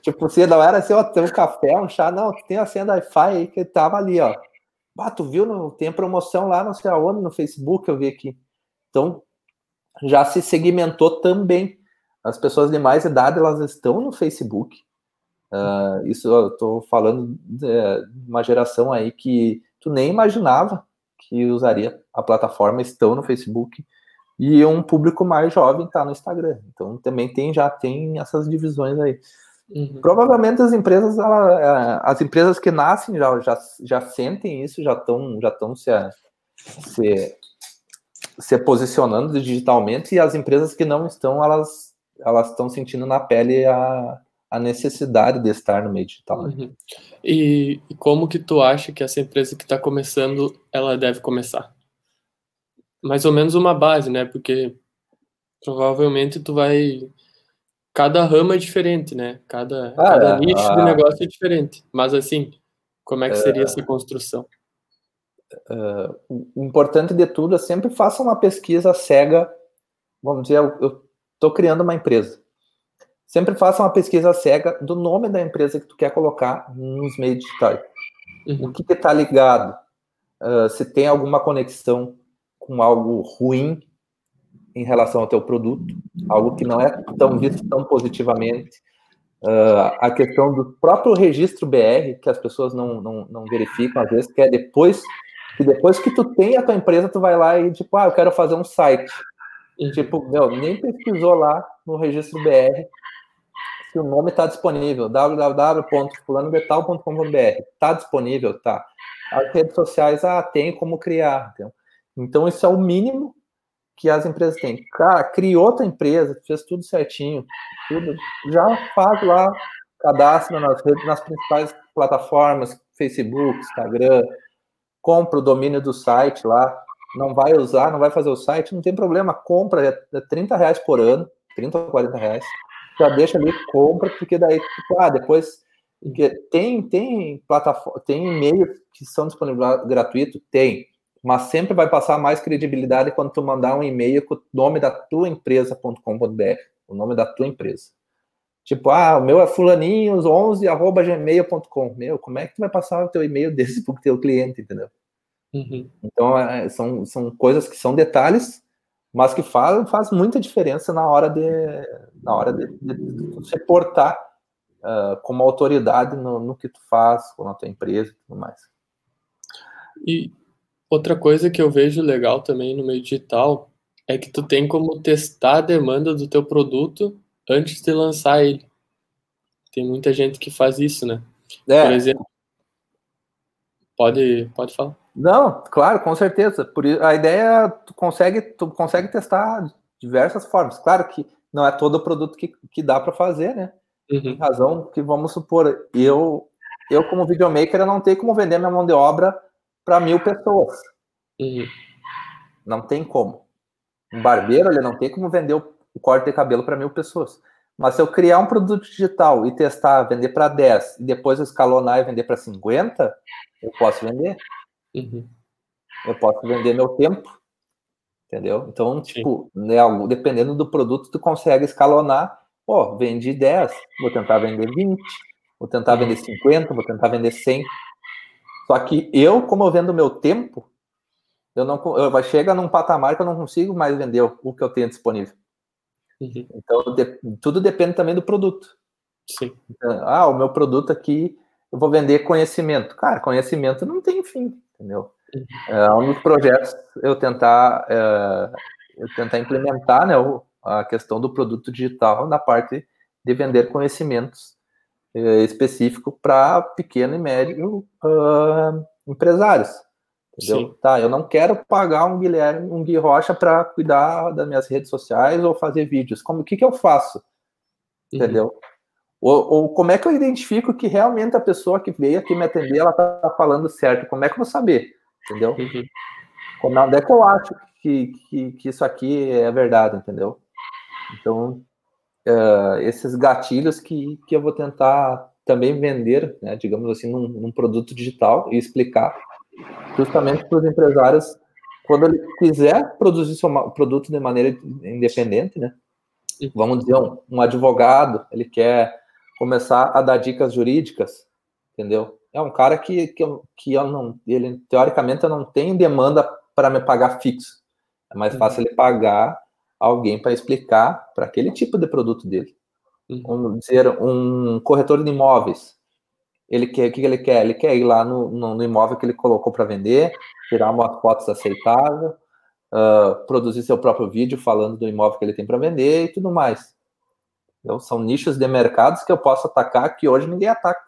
tipo, você não era assim, ó, tem um café, um chá, não, tem a senha do Wi-Fi aí que tava ali, ó. Ah, tu viu? No, tem promoção lá, não sei aonde, no Facebook, eu vi aqui. Então, já se segmentou também. As pessoas de mais idade, elas estão no Facebook. Uh, isso eu tô falando de uma geração aí que tu nem imaginava que usaria a plataforma, estão no Facebook e um público mais jovem está no Instagram. Então também tem já tem essas divisões aí. Uhum. Provavelmente as empresas, ela, é, as empresas que nascem já, já, já sentem isso, já estão já se, se, se posicionando digitalmente e as empresas que não estão, elas elas estão sentindo na pele a, a necessidade de estar no meio digital. Uhum. E, e como que tu acha que essa empresa que está começando, ela deve começar? mais ou menos uma base, né? Porque provavelmente tu vai. Cada rama é diferente, né? Cada, ah, cada é, nicho ah, de negócio é diferente. Mas assim, como é que seria é, essa construção? Uh, o importante de tudo é sempre faça uma pesquisa cega. Vamos dizer, eu estou criando uma empresa. Sempre faça uma pesquisa cega do nome da empresa que tu quer colocar nos meios digitais. Uhum. O que está ligado? Uh, se tem alguma conexão com algo ruim em relação ao teu produto, algo que não é tão visto tão positivamente. Uh, a questão do próprio registro BR, que as pessoas não, não, não, verificam, às vezes, que é depois que depois que tu tem a tua empresa, tu vai lá e tipo, ah, eu quero fazer um site. E, tipo, meu, nem pesquisou lá no registro BR se o nome está disponível, www.fulanodetal.com.br. Está disponível? Tá. As redes sociais, ah, tem como criar. Então, então, isso é o mínimo que as empresas têm. Cara, criou outra empresa, fez tudo certinho, tudo, já faz lá cadastro nas redes, nas principais plataformas, Facebook, Instagram, compra o domínio do site lá, não vai usar, não vai fazer o site, não tem problema, compra, é 30 reais por ano, 30 ou 40 reais, já deixa ali, compra, porque daí, tipo, ah, depois, tem, tem plataforma, tem e-mails que são disponíveis gratuito? Tem, mas sempre vai passar mais credibilidade quando tu mandar um e-mail com o nome da tua empresa.com.br, o nome da tua empresa. Tipo, ah, o meu é fulaninhos11@gmail.com. Meu, como é que tu vai passar o teu e-mail (laughs) desse pro teu cliente, entendeu? Uhum. Então, é, são, são coisas que são detalhes, mas que faz, faz muita diferença na hora de, na hora de, de, você portar uh, como autoridade no, no, que tu faz, com a tua empresa e tudo mais. E outra coisa que eu vejo legal também no meio digital é que tu tem como testar a demanda do teu produto antes de lançar ele. Tem muita gente que faz isso, né? É. Por exemplo, pode, pode falar. Não, claro, com certeza. Por a ideia tu consegue, tu consegue testar diversas formas. Claro que não é todo produto que, que dá para fazer, né? Uhum. Tem razão que vamos supor, eu eu como videomaker eu não tenho como vender minha mão de obra para mil pessoas. Uhum. Não tem como. Um barbeiro ele não tem como vender o corte de cabelo para mil pessoas. Mas se eu criar um produto digital e testar, vender para 10 e depois escalonar e vender para 50, eu posso vender. Uhum. Eu posso vender meu tempo. Entendeu? Então, tipo, né, dependendo do produto, tu consegue escalonar. Pô, vendi 10, vou tentar vender 20, vou tentar vender 50, vou tentar vender 100. Só que eu, como eu vendo meu tempo, eu não eu, vai chega num patamar que eu não consigo mais vender o que eu tenho disponível. Uhum. Então, de, tudo depende também do produto. Sim. Então, ah, o meu produto aqui, eu vou vender conhecimento. Cara, conhecimento não tem fim, entendeu? Uhum. É, um dos projetos eu tentar, é, eu tentar implementar né, a questão do produto digital na parte de vender conhecimentos específico para pequeno e médio uh, empresários. Entendeu? Sim. Tá, eu não quero pagar um Guilherme, um Gui Rocha para cuidar das minhas redes sociais ou fazer vídeos. Como o que, que eu faço? Uhum. Entendeu? Ou, ou, como é que eu identifico que realmente a pessoa que veio aqui me atender, ela tá falando certo? Como é que eu vou saber? Entendeu? Uhum. Como, onde é que eu acho que, que, que isso aqui é verdade, entendeu? Então, uh, esses gatilhos que, que eu vou tentar também vender, né, digamos assim, num, num produto digital e explicar justamente para os empresários, quando ele quiser produzir seu produto de maneira independente, né? Vamos dizer, um, um advogado, ele quer começar a dar dicas jurídicas, entendeu? É um cara que, que, que eu não, ele, teoricamente, eu não tenho demanda para me pagar fixo. É mais fácil ele pagar alguém para explicar para aquele tipo de produto dele. Uhum. Vamos dizer, um corretor de imóveis ele quer, o que ele quer? Ele quer ir lá no, no, no imóvel que ele colocou para vender, tirar umas fotos aceitáveis, uh, produzir seu próprio vídeo falando do imóvel que ele tem para vender e tudo mais. Então, são nichos de mercados que eu posso atacar que hoje ninguém ataca.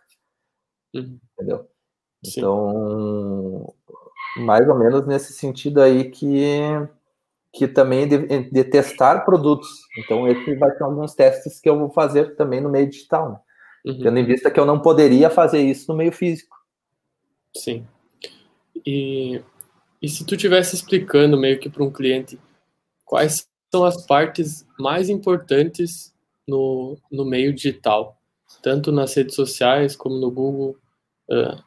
Uhum. Entendeu? Sim. Então, mais ou menos nesse sentido aí que, que também de, de testar produtos. Então, esse vai ter alguns testes que eu vou fazer também no meio digital. Né? Uhum. Tendo em vista que eu não poderia fazer isso no meio físico. Sim. E, e se tu tivesse explicando meio que para um cliente quais são as partes mais importantes no, no meio digital, tanto nas redes sociais como no Google,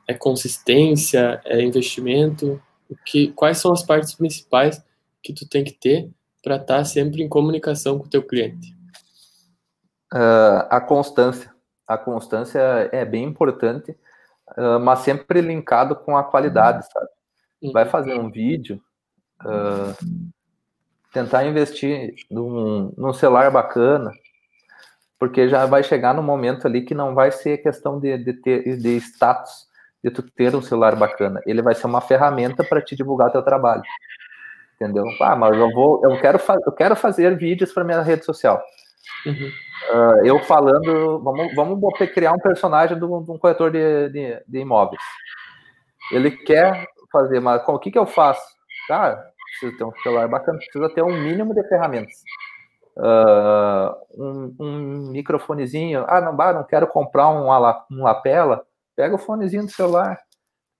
é consistência, é investimento, o que, quais são as partes principais que tu tem que ter para estar tá sempre em comunicação com o teu cliente? Uh, a constância a constância é bem importante, uh, mas sempre linkado com a qualidade, sabe? Uhum. Vai fazer um vídeo, uh, tentar investir num, num celular bacana, porque já vai chegar no momento ali que não vai ser questão de, de, ter, de status, de tu ter um celular bacana. Ele vai ser uma ferramenta para te divulgar teu trabalho. Entendeu? Ah, mas eu vou, eu quero, eu quero fazer vídeos para minha rede social. Uhum. Uh, eu falando, vamos, vamos criar um personagem de um corretor de, de, de, imóveis. Ele quer fazer, mas o que, que eu faço? Cara, precisa ter um celular bacana, precisa ter um mínimo de ferramentas. Uh, um, um, microfonezinho. Ah, não, bah, não quero comprar um, um lapela. Pega o fonezinho do celular,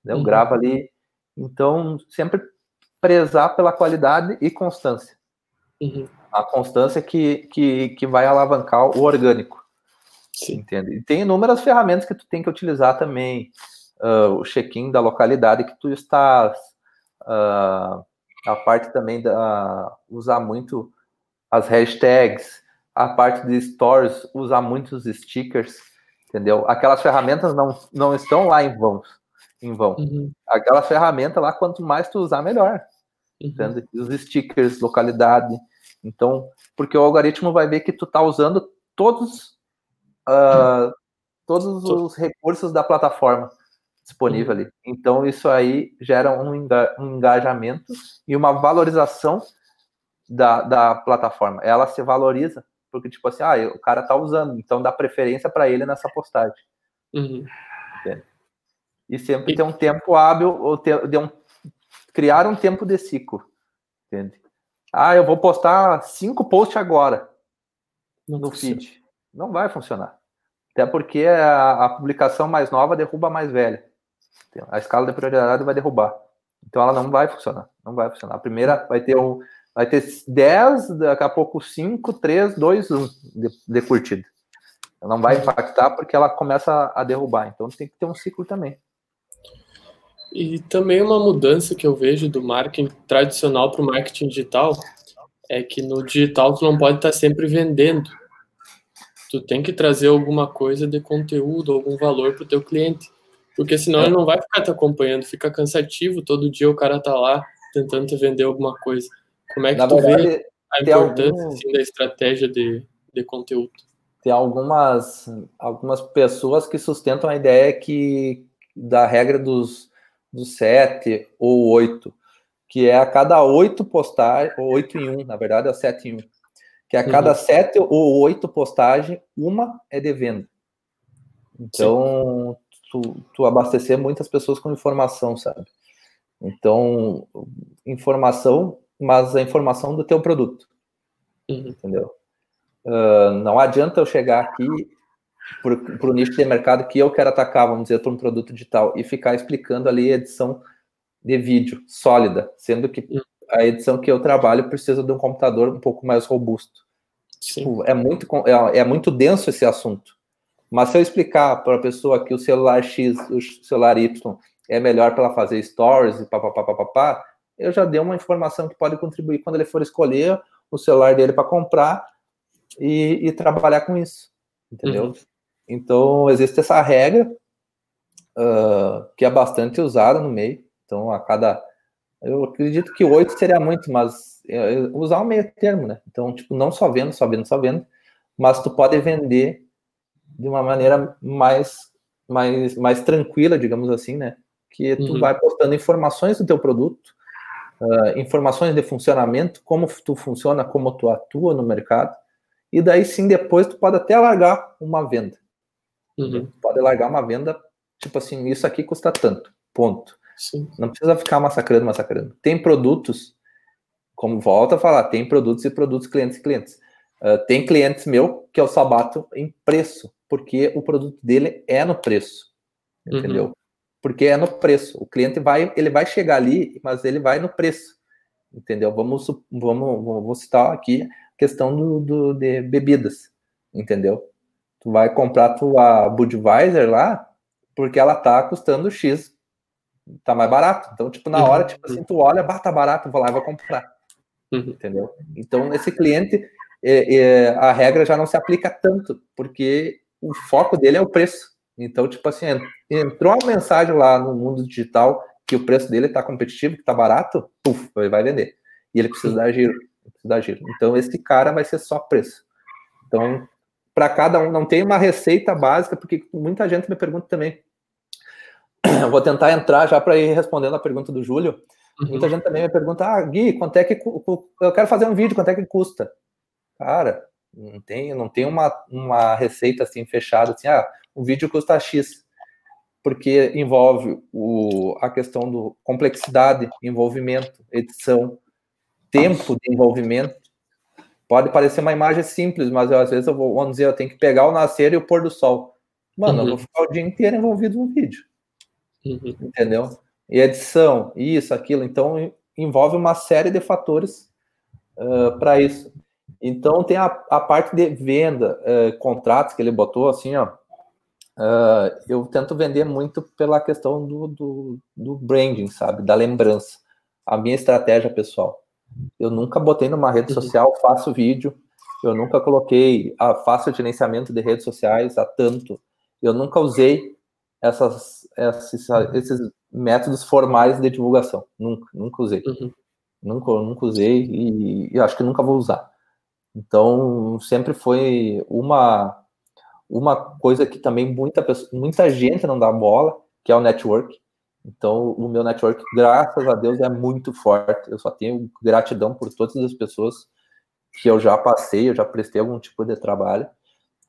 né, uhum. grava ali. Então, sempre prezar pela qualidade e constância. Uhum. A constância que, que, que vai alavancar o orgânico. Sim. Entende? E tem inúmeras ferramentas que tu tem que utilizar também. Uh, o check-in da localidade que tu estás. Uh, a parte também da usar muito as hashtags, a parte de stores, usar muitos stickers, entendeu? Aquelas ferramentas não, não estão lá em vão, em vão. Uhum. Aquelas ferramentas lá, quanto mais tu usar, melhor. Uhum. Os stickers, localidade. Então, porque o algoritmo vai ver que tu tá usando todos, uh, todos os recursos da plataforma disponível uhum. ali. Então, isso aí gera um, engajamento e uma valorização da, da plataforma. Ela se valoriza porque, tipo assim, ah, o cara tá usando, então dá preferência para ele nessa postagem. Uhum. E sempre ter um tempo hábil, ou ter, de um, criar um tempo de ciclo. Entende? Ah, eu vou postar cinco posts agora Não no feed. Não vai funcionar. Até porque a, a, publicação mais nova derruba a mais velha. A escala de prioridade vai derrubar. Então ela não vai funcionar. Não vai funcionar. A primeira vai ter um, vai ter 10, daqui a pouco 5, 3, 2, 1 de, de curtida. Ela não vai impactar porque ela começa a derrubar. Então tem que ter um ciclo também. E também uma mudança que eu vejo do marketing tradicional para o marketing digital é que no digital tu não pode estar sempre vendendo. Tu tem que trazer alguma coisa de conteúdo, algum valor para o teu cliente. Porque senão ele não vai ficar te acompanhando, fica cansativo, todo dia o cara tá lá tentando te vender alguma coisa. Como é que Na tu verdade, vê a importância algum... assim, da estratégia de, de conteúdo? Tem algumas, algumas pessoas que sustentam a ideia que da regra dos, dos sete ou oito, que é a cada oito postagens, ou oito em um, na verdade é sete em um, que a cada uhum. sete ou oito postagens, uma é de venda. Então, tu, tu abastecer muitas pessoas com informação, sabe? Então, informação mas a informação do teu produto. Uhum. Entendeu? Uh, não adianta eu chegar aqui para o nicho de mercado que eu quero atacar, vamos dizer, para um produto digital, e ficar explicando ali a edição de vídeo sólida, sendo que uhum. a edição que eu trabalho precisa de um computador um pouco mais robusto. Tipo, é, muito, é, é muito denso esse assunto. Mas se eu explicar para a pessoa que o celular X, o celular Y é melhor para ela fazer stories e papapá, eu já dei uma informação que pode contribuir quando ele for escolher o celular dele para comprar e, e, trabalhar com isso, entendeu? Uhum. Então, existe essa regra uh, que é bastante usada no meio. Então, a cada. Eu acredito que oito seria muito, mas usar um meio termo, né? Então, tipo, não só vendo, só vendo, só vendo, mas tu pode vender de uma maneira mais, mais, mais tranquila, digamos assim, né? Que tu uhum. vai postando informações do teu produto, uh, informações de funcionamento, como tu funciona, como tu atua no mercado, e daí sim depois tu pode até largar uma venda. Uhum. Pode largar uma venda, tipo assim, isso aqui custa tanto, ponto. Sim. Não precisa ficar massacrando, massacrando. Tem produtos, como volta a falar, tem produtos e produtos, clientes e clientes. Uh, tem clientes meu que eu só bato em preço, porque o produto dele é no preço. Entendeu? Uhum porque é no preço. O cliente vai, ele vai chegar ali, mas ele vai no preço, entendeu? Vamos, vamos, vamos citar aqui a questão do, do, de bebidas, entendeu? Tu vai comprar tua Budweiser lá, porque ela tá custando X, tá mais barato. Então, tipo, na hora, tipo assim, tu olha, bah, tá barato, vou lá e vou comprar, uhum. entendeu? Então, esse cliente, é, é, a regra já não se aplica tanto, porque o foco dele é o preço. Então, tipo assim, entrou uma mensagem lá no mundo digital que o preço dele está competitivo, que está barato, puf, ele vai vender. E ele precisa dar giro, precisa dar giro. Então, esse cara vai ser só preço. Então, para cada um, não tem uma receita básica, porque muita gente me pergunta também. (clears throat) vou tentar entrar já para ir respondendo a pergunta do Júlio. Uhum. Muita gente também me pergunta, ah, Gui, quanto é que eu quero fazer um vídeo, quanto é que custa? Cara, não tem, não tem uma, uma receita assim fechada, assim, ah, um vídeo custa X, porque envolve o, a questão do complexidade, envolvimento, edição, tempo de envolvimento. Pode parecer uma imagem simples, mas eu, às vezes eu vou, vamos dizer, eu tenho que pegar o nascer e o pôr do sol. Mano, uhum. eu vou ficar o dia inteiro envolvido no vídeo. Uhum. Entendeu? E edição, isso, aquilo. Então, envolve uma série de fatores uh, para isso. Então, tem a, a parte de venda, uh, contratos que ele botou, assim, ó. Uh, eu tento vender muito pela questão do, do, do, branding, sabe? Da lembrança. A minha estratégia pessoal. Eu nunca botei numa rede uhum. social, faço vídeo. Eu nunca coloquei, ah, faço gerenciamento de redes sociais há tanto. Eu nunca usei essas, esses, esses métodos formais de divulgação. Nunca, nunca usei. Uhum. Nunca, nunca usei e, e acho que nunca vou usar. Então, sempre foi uma uma coisa que também muita, muita gente não dá bola, que é o network. Então, o meu network, graças a Deus, é muito forte. Eu só tenho gratidão por todas as pessoas que eu já passei, eu já prestei algum tipo de trabalho.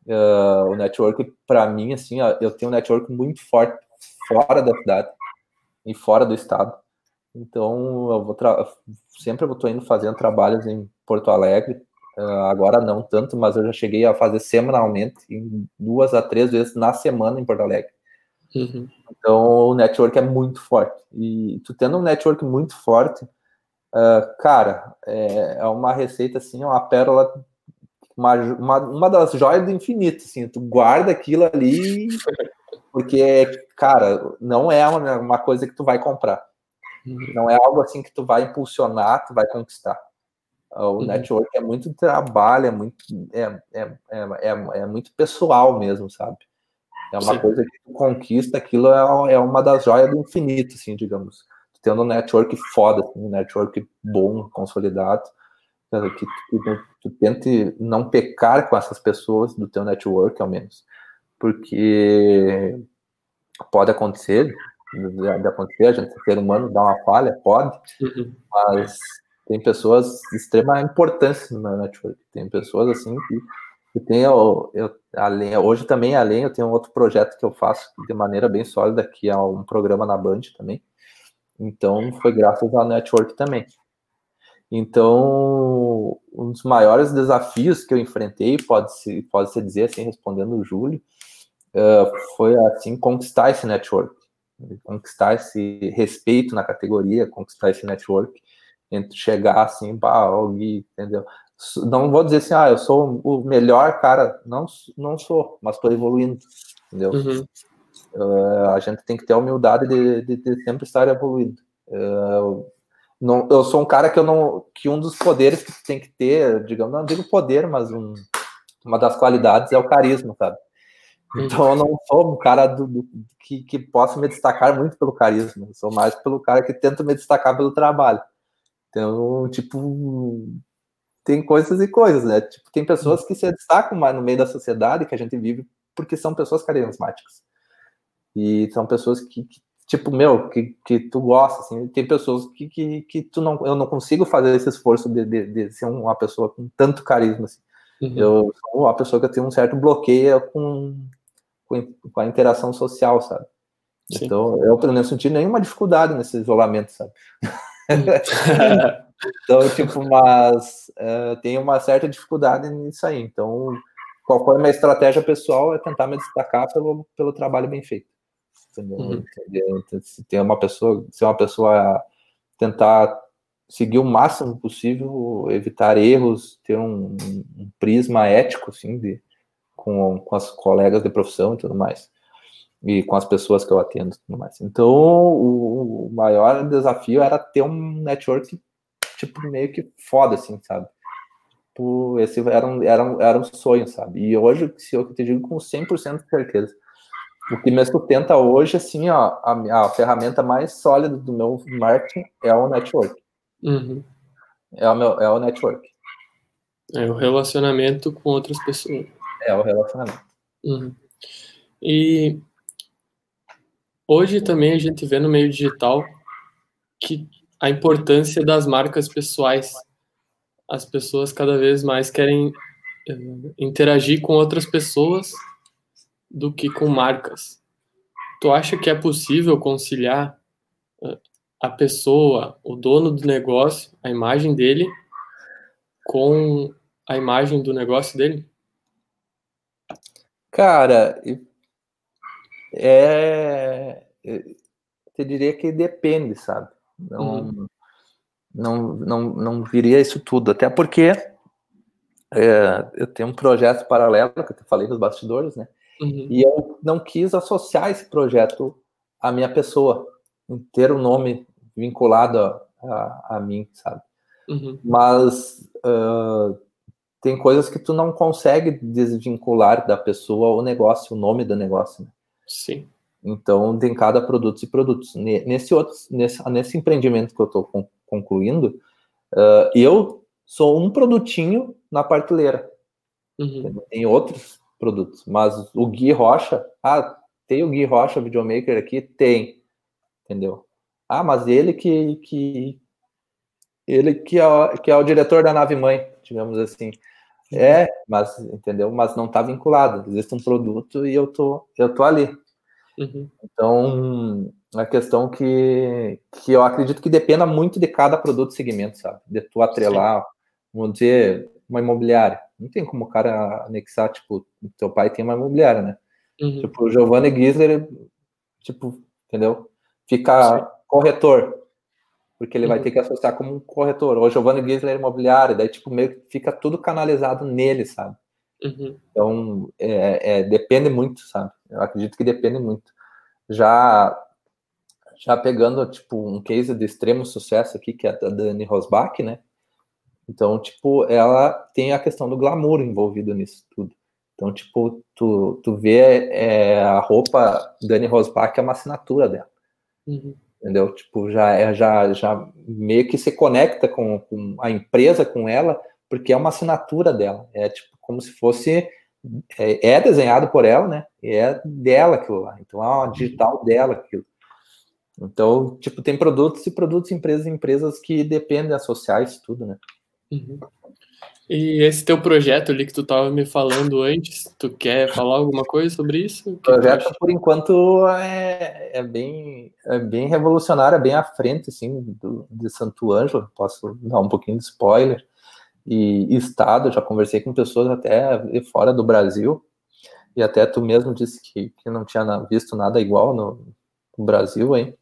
Uh, o network, para mim, assim, eu tenho um network muito forte fora da cidade e fora do estado. Então, eu vou sempre eu estou indo fazendo trabalhos em Porto Alegre, Uh, agora não tanto, mas eu já cheguei a fazer semanalmente, duas a três vezes na semana em Porto Alegre. Uhum. Então o network é muito forte. E tu tendo um network muito forte, uh, cara, é, é, uma receita assim, uma pérola, uma, uma, uma das joias do infinito. Assim, tu guarda aquilo ali, (laughs) porque, cara, não é uma, uma coisa que tu vai comprar. Uhum. Não é algo assim que tu vai impulsionar, tu vai conquistar o uhum. network é muito trabalho, é muito, é, é, é, é, muito pessoal mesmo, sabe? É uma Sim. coisa que tu conquista, aquilo é, é uma das joias do infinito, assim, digamos. Tendo um network foda, assim, um network bom, consolidado, que, tu, tu, tu tente não pecar com essas pessoas do teu network, ao menos. Porque pode acontecer, de acontecer, a gente ser humano dá uma falha, pode, uhum. mas tem pessoas de extrema importância no meu network. Tem pessoas assim que, que tem eu, eu, além, hoje também além eu tenho um outro projeto que eu faço de maneira bem sólida que é um programa na Band também. Então foi graças ao network também. Então um dos maiores desafios que eu enfrentei pode se pode se dizer assim respondendo o Júlio uh, foi assim conquistar esse network, conquistar esse respeito na categoria, conquistar esse network chegar assim, pá, alguém, entendeu? Não vou dizer assim, ah, eu sou o melhor cara, não, não sou, mas estou evoluindo, entendeu? Uhum. Uh, a gente tem que ter a humildade de, de, de sempre estar evoluindo. Uh, não, eu sou um cara que eu não, que um dos poderes que tem que ter, digamos, não digo poder, mas um, uma das qualidades é o carisma, sabe? Uhum. Então eu não sou um cara do, do, que, que possa me destacar muito pelo carisma, eu sou mais pelo cara que tenta me destacar pelo trabalho. Então, tipo, tem coisas e coisas, né? Tipo, tem pessoas que se destacam mais no meio da sociedade que a gente vive porque são pessoas carismáticas. E são pessoas que, que tipo, meu, que, que tu gosta, assim. Tem pessoas que, que, que tu não, eu não consigo fazer esse esforço de, de, de ser uma pessoa com tanto carisma, assim. Uhum. Eu sou uma pessoa que tem um certo bloqueio com, com, com a interação social, sabe? Sim. Então, eu, pelo menos, senti nenhuma dificuldade nesse isolamento, sabe? (laughs) então, tipo, mas uh, tem uma certa dificuldade nisso aí. Então, qual foi a minha estratégia pessoal é tentar me destacar pelo, pelo trabalho bem feito. Entendeu? Uhum. Então, se tem uma pessoa, se uma pessoa tentar seguir o máximo possível, evitar erros, ter um, um prisma ético, assim, de, com, com as colegas de profissão e tudo mais e com as pessoas que eu atendo e tudo mais. Então, o, o, maior desafio era ter um network, tipo, meio que foda, assim, sabe? Tipo, esse era um, era, um, era um sonho, sabe? E hoje, se eu te digo com 100% de certeza, o que me sustenta hoje, assim, ó, a, a ferramenta mais sólida do meu marketing é o network. Uhum. É, o meu, é o network. É o relacionamento com outras pessoas. É o relacionamento. Uhum. E hoje também a gente vê no meio digital que a importância das marcas pessoais. As pessoas cada vez mais querem uh, interagir com outras pessoas do que com marcas. Tu acha que é possível conciliar uh, a pessoa, o dono do negócio, a imagem dele, com a imagem do negócio dele? Cara, é. Eu diria que depende, sabe? Não, uhum. não, não, não viria isso tudo. Até porque é, eu tenho um projeto paralelo, que eu falei nos bastidores, né? Uhum. E eu não quis associar esse projeto à minha pessoa, ter o um nome vinculado a, a, a mim, sabe? Uhum. Mas uh, tem coisas que tu não consegue desvincular da pessoa o negócio, o nome do negócio. Né? Sim. Então, tem cada produto e produtos. Nesse, outro, nesse, nesse empreendimento que eu estou concluindo, uh, eu sou um produtinho na prateleira. Uhum. Tem outros produtos, mas o Gui Rocha, ah, tem o Gui Rocha videomaker aqui? Tem, entendeu? Ah, mas ele que, que ele que é, que é o diretor da nave mãe, digamos assim. É, mas entendeu? Mas não está vinculado. Existe um produto e eu tô eu tô ali. Uhum. Então, a questão que, que eu acredito que dependa muito de cada produto segmento, sabe? De tu atrelar, Sim. vamos dizer, uma imobiliária. Não tem como o cara anexar, tipo, teu pai tem uma imobiliária, né? Uhum. Tipo, o Giovanni Gisler, tipo, entendeu? Fica Sim. corretor, porque ele uhum. vai ter que associar como um corretor. Ou Giovanni Gisler imobiliário, daí, tipo, meio que fica tudo canalizado nele, sabe? Uhum. Então, é, é, depende muito, sabe? Eu acredito que depende muito. Já, já pegando, tipo, um case de extremo sucesso aqui, que é a Dani Rosbach, né? Então, tipo, ela tem a questão do glamour envolvido nisso tudo. Então, tipo, tu, tu vê é, a roupa Dani Rosbach é uma assinatura dela. Uhum. Entendeu? Tipo, já, é, já, já meio que se conecta com, com a empresa, com ela, porque é uma assinatura dela. É tipo como se fosse é, é, desenhado por ela, né? É dela aquilo lá. Então é uma digital dela aquilo. Então, tipo, tem produtos e produtos, empresas e empresas que dependem associar isso tudo, né? Uhum. E esse teu projeto ali que tu estava me falando antes, tu quer falar alguma coisa sobre isso? O projeto, por enquanto, é, é, bem, é bem revolucionário, é bem à frente, assim, do, de Santo Ângelo. Posso dar um pouquinho de spoiler e estado, já conversei com pessoas até fora do Brasil, e até tu mesmo disse que, que não tinha visto nada igual no, no Brasil, hein?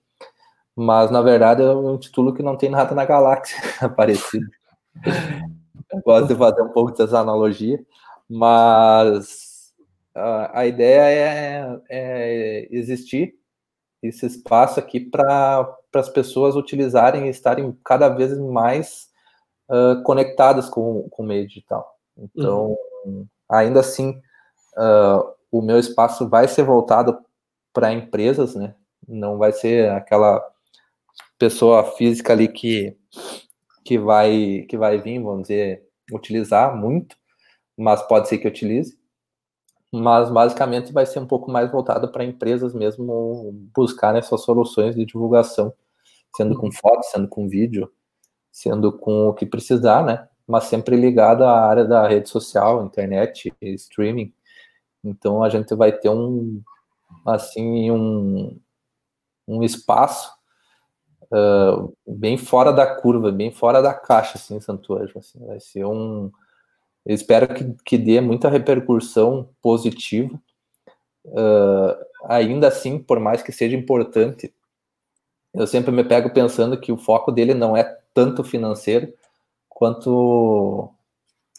Mas, na verdade, é um título que não tem nada na galáxia (laughs) parecido. Eu gosto de fazer um pouco dessa analogia, mas a, a ideia é, é, existir esse espaço aqui para as pessoas utilizarem e estarem cada vez mais uh, conectadas com, com o meio digital. Então, uhum. ainda assim, uh, o meu espaço vai ser voltado para empresas, né? Não vai ser aquela pessoa física ali que, que, vai, que vai vir, vamos dizer, utilizar muito, mas pode ser que utilize. Mas basicamente vai ser um pouco mais voltado para empresas mesmo buscar essas soluções de divulgação, sendo com uhum. foto, sendo com vídeo, sendo com o que precisar, né? Mas sempre ligado à área da rede social, internet, streaming. Então a gente vai ter um assim um, um espaço uh, bem fora da curva, bem fora da caixa, assim, Ângelo. Assim, vai ser um. Espero que, que dê muita repercussão positiva. Uh, ainda assim, por mais que seja importante, eu sempre me pego pensando que o foco dele não é tanto financeiro quanto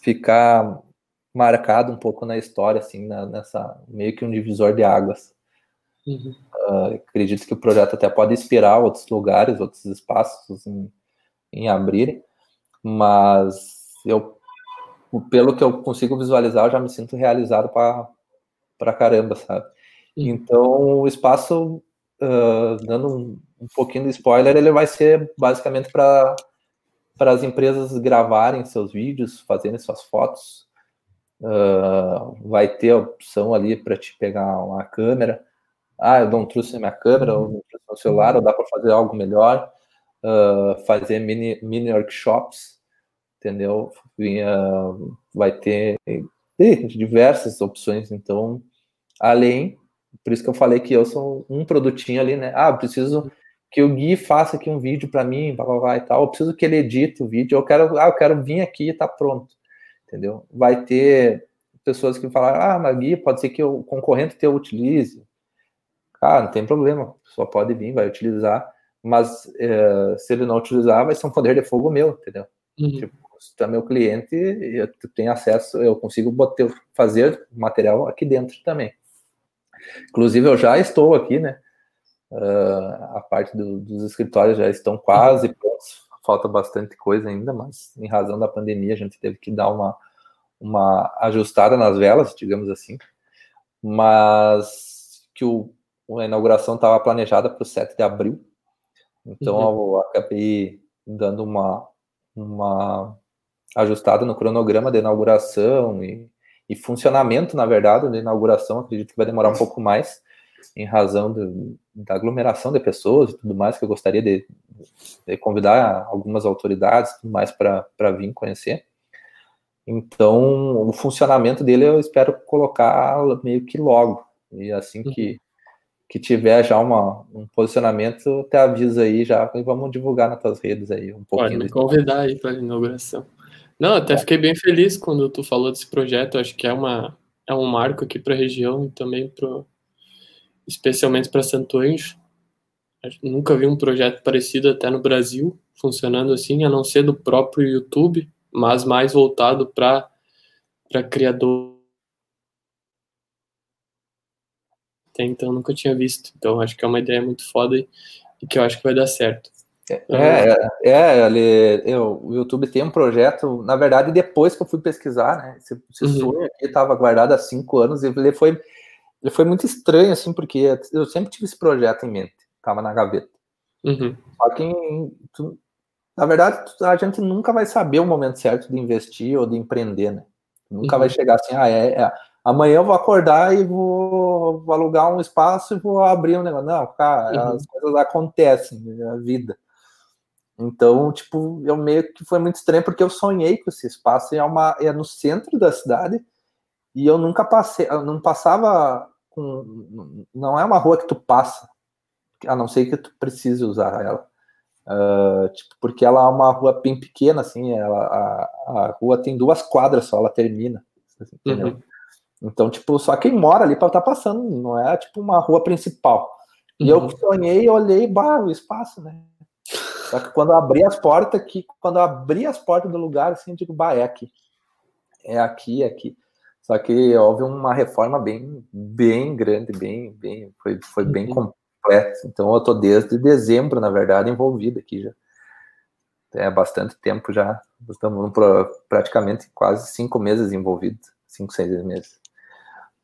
ficar marcado um pouco na história, assim, na, nessa meio que um divisor de águas. Uhum. Uh, acredito que o projeto até pode inspirar outros lugares, outros espaços em, em abrirem, mas eu, pelo que eu consigo visualizar, eu já me sinto realizado para caramba, sabe? Uhum. Então, o espaço, uh, dando um, um pouquinho de spoiler, ele vai ser basicamente para para as empresas gravarem seus vídeos, fazerem suas fotos. Uh, vai ter a opção ali para te pegar uma câmera, ah, eu não trouxe minha câmera, ou não trouxe meu celular, ou dá para fazer algo melhor, uh, fazer mini, mini workshops, entendeu? Vai ter diversas opções, então, além, por isso que eu falei que eu sou um produtinho ali, né? Ah, preciso que o Gui faça aqui um vídeo para mim, blá, blá, blá, e tal, eu preciso que ele edite o vídeo, eu quero, ah, eu quero vir aqui e tá pronto, entendeu? Vai ter pessoas que falaram, ah, mas Gui, pode ser que o concorrente teu utilize, Cara, não tem problema, só pode vir, vai utilizar, mas é, se ele não utilizar, vai ser um poder de fogo meu, entendeu? Uhum. Tipo, se tu é meu cliente, eu tenho acesso, eu consigo botar, fazer material aqui dentro também. Inclusive, eu já estou aqui, né? Uh, a parte do, dos escritórios já estão quase prontos, falta bastante coisa ainda, mas em razão da pandemia a gente teve que dar uma, uma ajustada nas velas, digamos assim. Mas que o a inauguração estava planejada para o 7 de abril, então uhum. eu acabei dando uma, uma ajustada no cronograma da inauguração e, e, funcionamento, na verdade, da inauguração. Acredito que vai demorar um pouco mais, em razão do, da aglomeração de pessoas e tudo mais, que eu gostaria de, de convidar algumas autoridades tudo mais para vir conhecer. Então, o funcionamento dele eu espero colocar meio que logo. E assim que, uhum que tiver já uma, um posicionamento, até avisa aí já e vamos divulgar nas tuas redes aí um pouquinho. Pode me convidar aí para a inauguração. Não, até fiquei bem feliz quando tu falou desse projeto, acho que é, uma, é um marco aqui para a região e também pro, especialmente para Santo Anjo. Nunca vi um projeto parecido até no Brasil, funcionando assim, a não ser do próprio YouTube, mas mais voltado para criador até então nunca tinha visto. Então acho que é uma ideia muito foda e, e que eu acho que vai dar certo. É, é, é ele, eu, o YouTube tem um projeto, na verdade, depois que eu fui pesquisar, né? Esse, esse uhum. sonho aqui estava guardado há cinco anos e ele foi, ele foi muito estranho, assim, porque eu sempre tive esse projeto em mente, estava na gaveta. Uhum. Só que, tu, na verdade, a gente nunca vai saber o momento certo de investir ou de empreender, né? Nunca uhum. vai chegar assim, ah, é, é amanhã eu vou acordar e vou, vou, alugar um espaço e vou abrir um negócio. Não, cara, uhum. as coisas acontecem na vida. Então, tipo, eu meio que foi muito estranho porque eu sonhei com esse espaço e é, uma, é no centro da cidade e eu nunca passei, eu não passava com, não é uma rua que tu passa, a não ser que tu precise usar ela. Uh, tipo, porque ela é uma rua bem pequena, assim, ela, a, a rua tem duas quadras só, ela termina. Assim, uhum. Então, tipo, só quem mora ali para estar tá passando, não é tipo uma rua principal. E uhum. eu sonhei, olhei, bah, o espaço, né? Só que quando eu abri as portas aqui, quando eu abri as portas do lugar, assim, eu digo, bah, é aqui. É aqui, é aqui. Só que houve uma reforma bem, bem grande, bem, bem, foi, foi bem uhum. completa. Então eu tô desde dezembro, na verdade, envolvido aqui já. É bastante tempo já. Estamos praticamente quase cinco meses envolvidos, cinco, seis meses.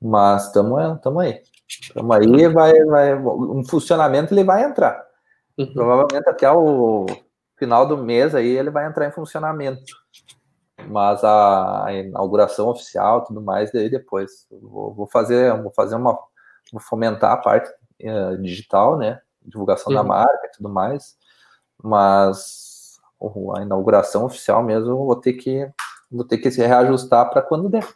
Mas estamos aí. Estamos aí, vai, vai, um funcionamento ele vai entrar. Uhum. Provavelmente até o final do mês aí ele vai entrar em funcionamento. Mas a, inauguração oficial tudo mais, daí depois. Vou, vou, fazer, vou fazer uma. Vou fomentar a parte uh, digital, né? Divulgação uhum. da marca e tudo mais. Mas a inauguração oficial mesmo, vou ter que, vou ter que se reajustar para quando der.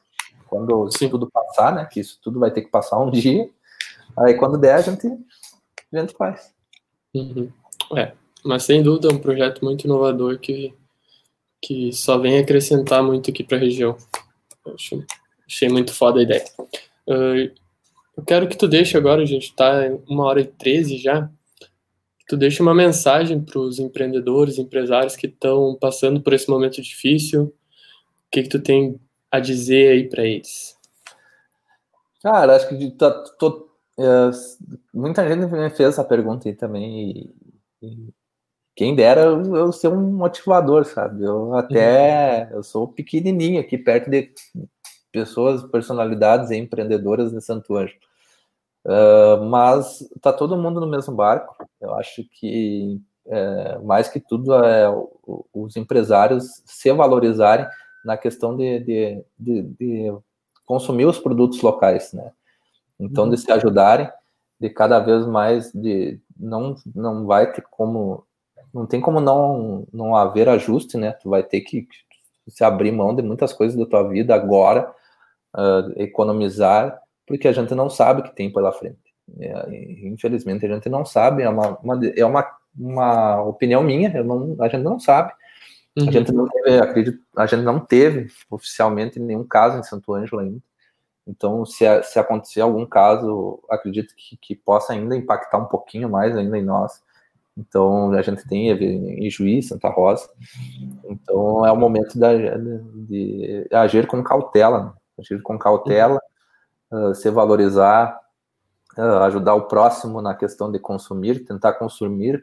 Quando Sim. tudo passar, né? Que isso tudo vai ter que passar um (laughs) dia. Aí quando der, a gente, a gente faz. Uhum. É, mas sem dúvida é um projeto muito inovador que, que só vem acrescentar muito aqui para a região. Eu achei, muito foda a ideia. Uh, eu quero que tu deixe agora, a gente está uma hora e treze já, que tu deixe uma mensagem para os empreendedores, empresários que estão passando por esse momento difícil. O que, que tu tem a dizer aí para eles? Cara, acho que tá, tô, é, muita gente me fez essa pergunta aí também. E, e quem dera eu, eu, ser um motivador, sabe? Eu até uhum. eu sou pequenininho aqui perto de pessoas, personalidades empreendedoras de Santo Anjo. Uh, mas tá todo mundo no mesmo barco. Eu acho que é, mais que tudo é os empresários se valorizarem na questão de, de, de, de consumir os produtos locais, né? Então, uhum. de se ajudarem. de cada vez mais de não não vai ter como não tem como não não haver ajuste, né? Tu vai ter que se abrir mão de muitas coisas da tua vida agora, uh, economizar, porque a gente não sabe o que tem pela frente. É, infelizmente a gente não sabe, é uma, uma é uma, uma opinião minha, não, a gente não sabe. Uhum. A gente não teve, acredito, a gente não teve oficialmente nenhum caso em Santo Ângelo ainda. Então, se, se acontecer algum caso, acredito que, que possa ainda impactar um pouquinho mais ainda em nós. Então, a gente tem em Juiz, Santa Rosa. Então, é o momento de, de agir com cautela, né? agir com cautela, uh, se valorizar, uh, ajudar o próximo na questão de consumir, tentar consumir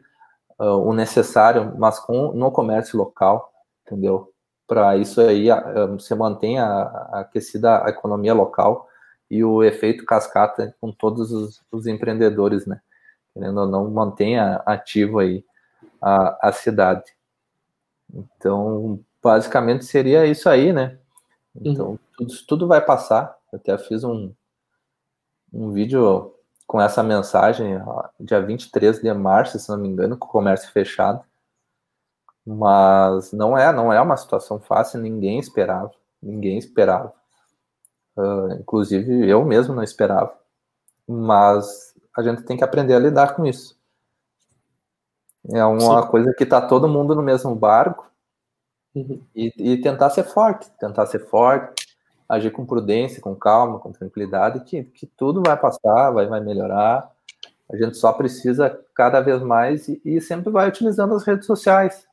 uh, o necessário, mas com no comércio local, entendeu? Para isso aí você mantenha aquecida a economia local e o efeito cascata com todos os, os empreendedores, né? Querendo ou não, mantenha ativo aí a, a cidade. Então, basicamente seria isso aí, né? Então, uhum. tudo, tudo vai passar. Eu até fiz um, um vídeo com essa mensagem, dia 23 de março, se não me engano, com o comércio fechado. Mas não é, não é uma situação fácil, ninguém esperava, ninguém esperava. Uh, inclusive eu mesmo não esperava. Mas a gente tem que aprender a lidar com isso. É uma Sim. coisa que está todo mundo no mesmo barco uhum. e, e tentar ser forte, tentar ser forte, agir com prudência, com calma, com tranquilidade, que, que tudo vai passar, vai, vai melhorar. A gente só precisa cada vez mais e, e sempre vai utilizando as redes sociais.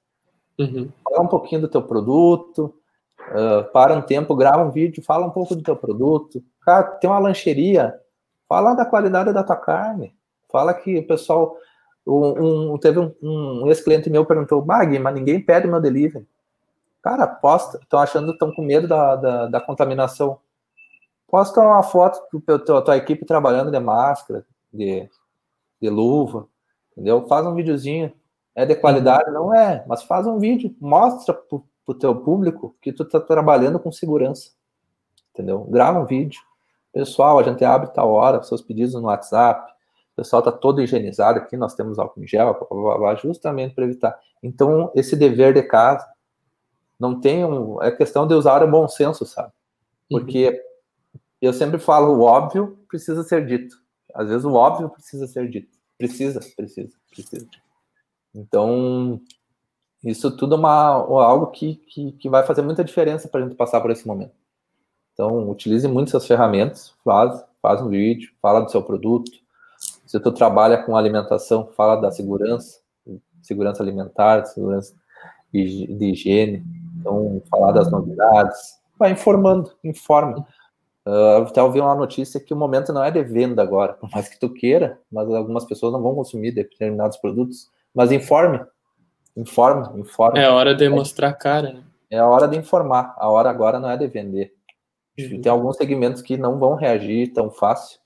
Uhum. Fala um pouquinho do teu produto, uh, para um tempo, grava um vídeo, fala um pouco do teu produto. Cara, tem uma lancheria, fala da qualidade da tua carne. Fala que o pessoal. Um, um teve um, um ex-cliente meu perguntou, Mag, mas ninguém pede meu delivery. Cara, posta. Estão achando, estão com medo da, da, da, contaminação. Posta uma foto da tua, tua equipe trabalhando de máscara, de, de luva, entendeu? Faz um videozinho. É de qualidade? Não é, mas faz um vídeo. Mostra pro, pro teu público que tu tá trabalhando com segurança. Entendeu? Grava um vídeo. Pessoal, a gente abre tal hora, seus pedidos no WhatsApp. O pessoal está todo higienizado aqui, nós temos álcool em gel, justamente para evitar. Então, esse dever de casa, não tem um. É questão de usar o bom senso, sabe? Porque uhum. eu sempre falo, o óbvio precisa ser dito. Às vezes o óbvio precisa ser dito. Precisa, precisa, precisa. Então, isso tudo é uma, algo que, que, que vai fazer muita diferença para a gente passar por esse momento. Então, utilize muito essas ferramentas, faz, faz um vídeo, fala do seu produto. Se tu trabalha com alimentação, fala da segurança, segurança alimentar, segurança de higiene. Então, falar das novidades, vai informando, informa. Uh, até ouvi uma notícia que o momento não é de venda agora, (laughs) por mais que tu queira, mas algumas pessoas não vão consumir determinados produtos. Mas informe, informe, informe. É hora de mostrar a cara, né? É a hora de informar. A hora agora não é de vender. Uhum. Tem alguns segmentos que não vão reagir tão fácil.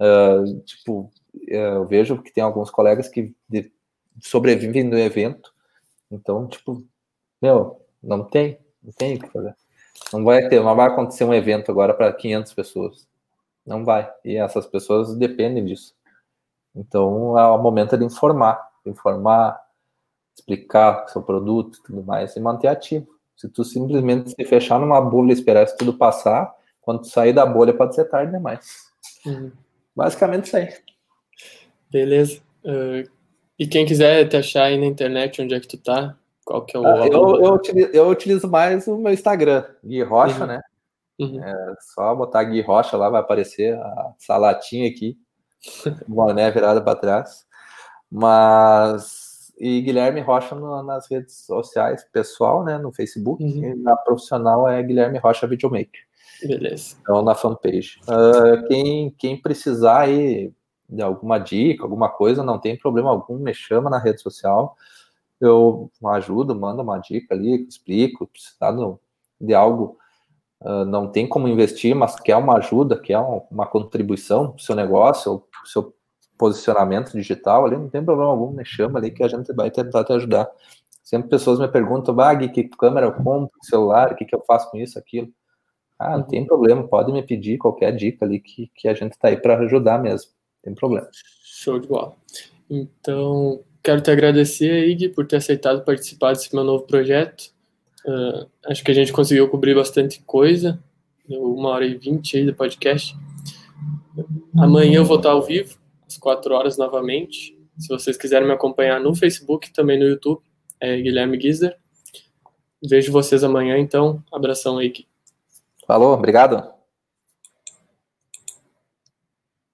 Uh, tipo, eu vejo que tem alguns colegas que sobrevivem no evento. Então, tipo, meu, não tem, não tem o que fazer. Não vai ter, não vai acontecer um evento agora para 500 pessoas. Não vai. E essas pessoas dependem disso. Então é o momento de informar, informar, explicar o seu produto e tudo mais e manter ativo. Se tu simplesmente se fechar numa bolha e esperar isso tudo passar, quando tu sair da bolha pode ser tarde demais. Uhum. Basicamente isso aí. Beleza. Uh, e quem quiser te achar aí na internet, onde é que tu tá? Qual que é o. Ah, eu, eu, utilizo, eu, utilizo, mais o meu Instagram, Gui Rocha, uhum. né? Uhum. É só botar Gui Rocha lá, vai aparecer a salatinha aqui, (laughs) boné virada para trás. Mas. E Guilherme Rocha no, nas redes sociais, pessoal, né? No Facebook, uhum. e na profissional é Guilherme Rocha Videomaker. Beleza. Então, na fanpage. Uh, quem, quem precisar aí de alguma dica, alguma coisa, não tem problema algum, me chama na rede social eu ajudo, mando uma dica ali, explico, precisar de algo, uh, não tem como investir, mas quer uma ajuda, quer uma contribuição para o seu negócio, para o seu posicionamento digital ali, não tem problema algum, me chama ali que a gente vai tentar te ajudar. Sempre pessoas me perguntam, ah, que câmera eu compro, celular, o que, que eu faço com isso, aquilo. Ah, não tem problema, pode me pedir qualquer dica ali que, que a gente está aí para ajudar mesmo. tem problema. Show de bola. Então, quero te agradecer, Ig, por ter aceitado participar desse meu novo projeto. Uh, acho que a gente conseguiu cobrir bastante coisa. Uma hora e vinte aí do podcast. Amanhã eu vou estar ao vivo, às quatro horas novamente. Se vocês quiserem me acompanhar no Facebook, também no YouTube, é Guilherme Gizer. Vejo vocês amanhã, então. Abração aí. Falou, obrigado.